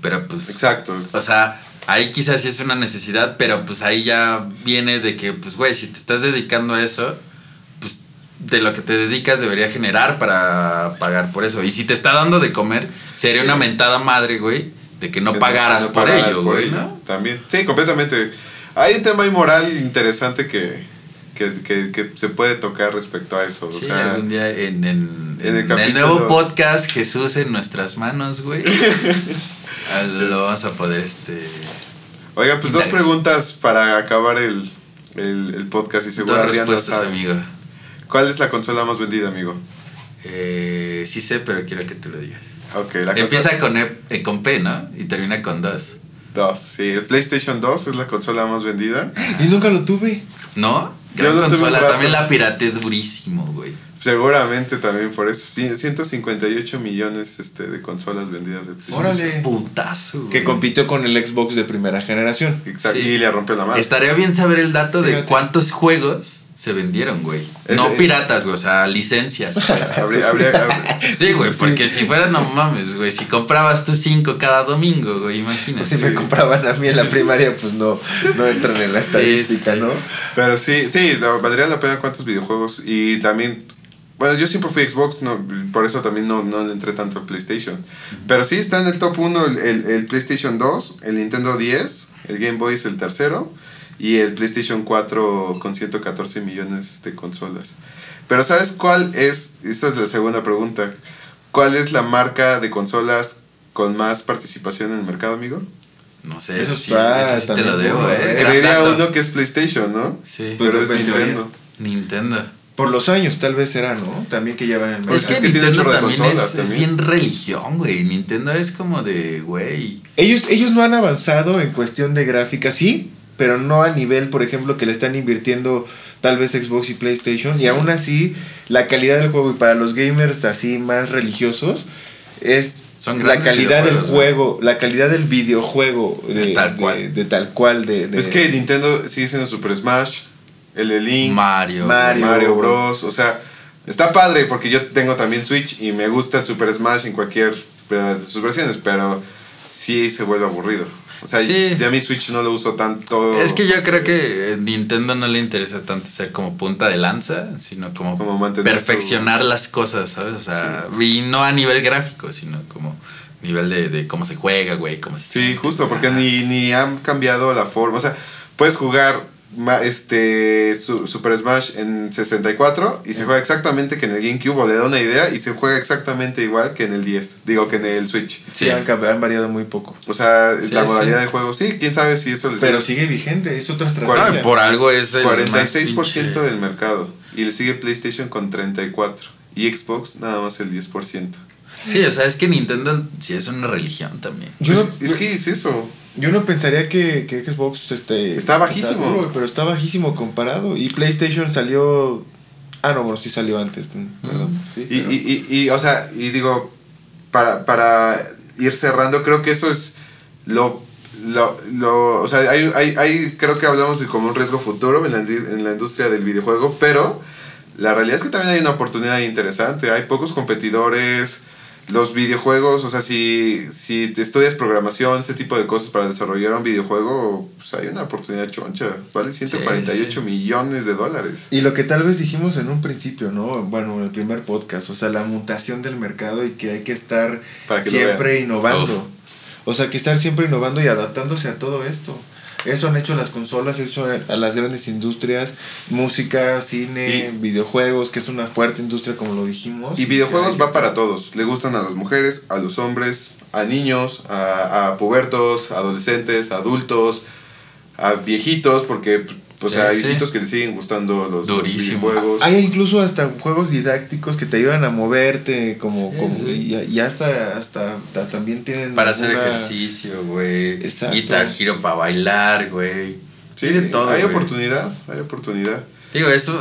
Pero pues. Exacto. O sea, ahí quizás sí es una necesidad, pero pues ahí ya viene de que, pues, güey, si te estás dedicando a eso, pues de lo que te dedicas debería generar para pagar por eso. Y si te está dando de comer, sería una mentada madre, güey, de que no Que pagaras no por ello, güey. ¿no? También. Sí, completamente. Hay un tema ahí moral interesante que, que, que, que se puede tocar respecto a eso. O Sí, sea, algún día en, en, en el en el, nuevo podcast Jesús en nuestras manos, güey. lo vamos a poder, este... Oiga, pues dos preguntas para acabar el, el, el podcast y seguro Adrián no respuestas, sabe. amigo. ¿Cuál es la consola más vendida, amigo? Eh, sí sé, pero quiero que tú lo digas. Ok, la Empieza consola... con, E- eh, con P, ¿no? Y termina con 2. Dos, sí. El PlayStation 2 es la consola más vendida. Y nunca lo tuve. ¿No? Yo Gran lo tuve un consola. rato. También la pirateé durísimo. Seguramente también por eso. Sí, 158 millones este, de consolas vendidas de PlayStation. Órale. Putazo. güey. Que compitió con el Xbox de primera generación. Exacto. Sí. Y le rompió la mano. Estaría bien saber el dato de cuántos juegos se vendieron, güey. No piratas, güey, o sea, licencias. pues. Habría- habría- habría- Sí, güey, porque si fuera, no mames, güey. Si comprabas tú cinco cada domingo, güey, imagínate. Si me compraban a mí en la primaria, pues no, no entran en la estadística, sí. ¿no? Pero sí, sí, valdría la pena cuántos videojuegos. Y también, bueno, yo siempre fui Xbox, no, por eso también no, no le entré tanto al PlayStation. Pero sí está en el top 1 el, el, el PlayStation 2, el Nintendo 10, el Game Boy es el tercero y el PlayStation 4 con 114 millones de consolas. Pero ¿sabes cuál es? Esta es la segunda pregunta. ¿Cuál es la marca de consolas con más participación en el mercado, amigo? No sé, Eso sí, está eso sí te lo debo, eh. eh. Creería uno que es PlayStation, ¿no? Sí, Pues Pero es Nintendo. Nintendo. Por los años tal vez será, ¿no? También que llevan el mercado. Es que, es que tiene chorro de también, consolas es, bien religión, güey. Nintendo es como de, güey. Ellos, ellos no han avanzado en cuestión de gráfica, sí, pero no a nivel, por ejemplo, que le están invirtiendo tal vez Xbox y PlayStation. Y aún así, la calidad del juego, y para los gamers así más religiosos, es Son la calidad del juego, la calidad del videojuego de, De tal de- cual. de tal cual. De, de- Es que Nintendo sigue siendo Super Smash, el de Link, Mario. Mario. Mario Bros. O sea, está padre porque yo tengo también Switch y me gusta el Super Smash en cualquier de sus versiones, pero sí se vuelve aburrido. O sea, Sí. ya mi Switch no lo uso tanto. Es que yo creo que eh, Nintendo no le interesa tanto ser como punta de lanza, sino como, perfeccionar las cosas, ¿sabes? O sea, y no a nivel gráfico, sino como nivel de, de cómo se juega, güey, cómo se Sí, justo, porque ni, ni han cambiado la forma. O sea, puedes jugar este su- Super Smash en 64 y se juega exactamente que en el GameCube o le da una idea y se juega exactamente igual que en el 10. Digo que en el Switch. sí, Sí. han, han variado muy poco. O sea, Sí, la modalidad sí. de juego, sí, quién sabe si eso les Pero sigue vigente, es otra estrategia. No, por algo es el 46% más del mercado. Y le sigue PlayStation con 34%. Y Xbox nada más el 10%. Sí, o sea, es que Nintendo sí es una religión también. Yo Pues, no- es que es eso. Yo no pensaría que, que Xbox este, Está bajísimo. duro, pero está bajísimo comparado. Y PlayStation salió. Ah, no, bueno, sí salió antes. Perdón. Sí, Y, pero- y, y, y, o sea, y digo, para, para ir cerrando, creo que eso es lo. Lo, lo, o sea, hay, hay, hay- creo que hablamos de como un riesgo futuro en la, en la industria del videojuego, pero la realidad es que también hay una oportunidad interesante. Hay pocos competidores. Los videojuegos, o sea, si, si te estudias programación, ese tipo de cosas para desarrollar un videojuego, pues hay una oportunidad choncha. Vale 148 sí. millones de dólares. Y lo que tal vez dijimos en un principio, ¿no? Bueno, en el primer podcast, o sea, la mutación del mercado y que hay que estar Para que siempre innovando. Uf. O sea, que estar siempre innovando y adaptándose a todo esto. Eso han hecho las consolas, eso a las grandes industrias, música, cine, Y- videojuegos, que es una fuerte industria como lo dijimos. Y videojuegos va para todos. Le gustan a las mujeres, a los hombres, a niños, a, a pubertos, adolescentes, adultos, a viejitos, porque o sea, hay viejitos que le siguen gustando los, los videojuegos. Hay incluso hasta juegos didácticos que te ayudan a moverte, como, Sí, como sí. Y, y hasta, hasta, hasta también tienen Para hacer ejercicio, güey. Guitar Hero para bailar, güey. Sí, Hay de todo. hay oportunidad, hay oportunidad. Digo, eso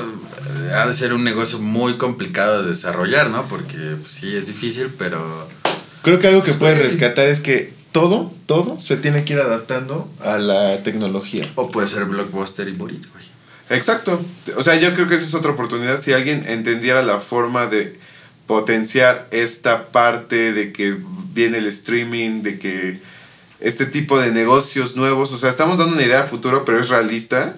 eh, ha de ser un negocio muy complicado de desarrollar, ¿no? Porque pues, sí es difícil, pero Creo que algo que Pues, puedes rescatar es que todo, todo se tiene que ir adaptando a la tecnología. o puede ser blockbuster y morir, güey. Exacto. O sea, yo creo que esa es otra oportunidad. Si alguien entendiera la forma de potenciar esta parte de que viene el streaming, de que este tipo de negocios nuevos, o sea, estamos dando una idea a futuro, pero es realista,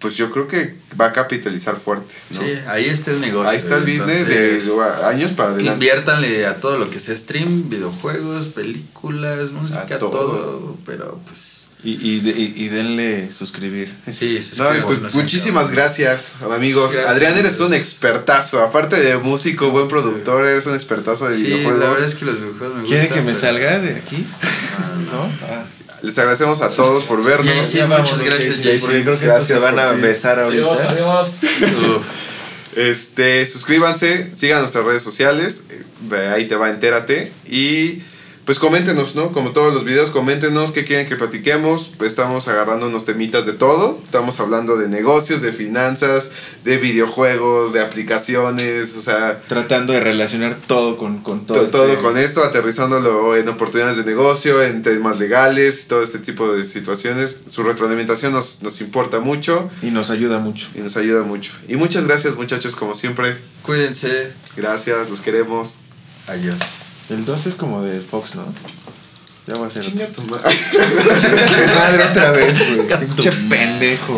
pues yo creo que va a capitalizar fuerte. ¿no? Sí, ahí está el negocio. Ahí está el business entonces, de años para adelante. Inviértanle a todo lo que sea stream, videojuegos, películas, música, A todo. todo. Pero pues. Y, y, de- y, denle suscribir. Sí, No, suscríbanse, pues, muchísimas gracias, amigos. Gracias. Adrián, eres un expertazo. Aparte de músico, buen productor, eres un expertazo de Sí, videojuegos. la verdad es que los videojuegos me ¿Quiere gustan. que me pero- salga de aquí? Ah, ¿No? Ah. Les agradecemos a todos por vernos. Sí, sí, muchas gracias. Porque creo que Gracias se van a ti. besar Adiós, ahorita. adiós. Uf. Este, suscríbanse, sigan nuestras redes sociales, de ahí te va, entérate. Y pues coméntenos, ¿no? Como todos los videos, coméntenos qué quieren que platiquemos. Pues, estamos agarrando unos temitas de todo. Estamos hablando de negocios, de finanzas, de videojuegos, de aplicaciones, o sea, Tratando de relacionar todo con, con todo. to- todo este- con esto, aterrizándolo en oportunidades de negocio, en temas legales, todo este tipo de situaciones. Su retroalimentación nos, nos importa mucho Y nos ayuda mucho. y nos ayuda mucho. Y muchas gracias muchachos, como siempre. Cuídense. Gracias, los queremos. Adiós. El 2 es como de Fox, ¿no? Ya va a ser. Chinga tu madre. Madre otra vez, güey. Pinche pendejo.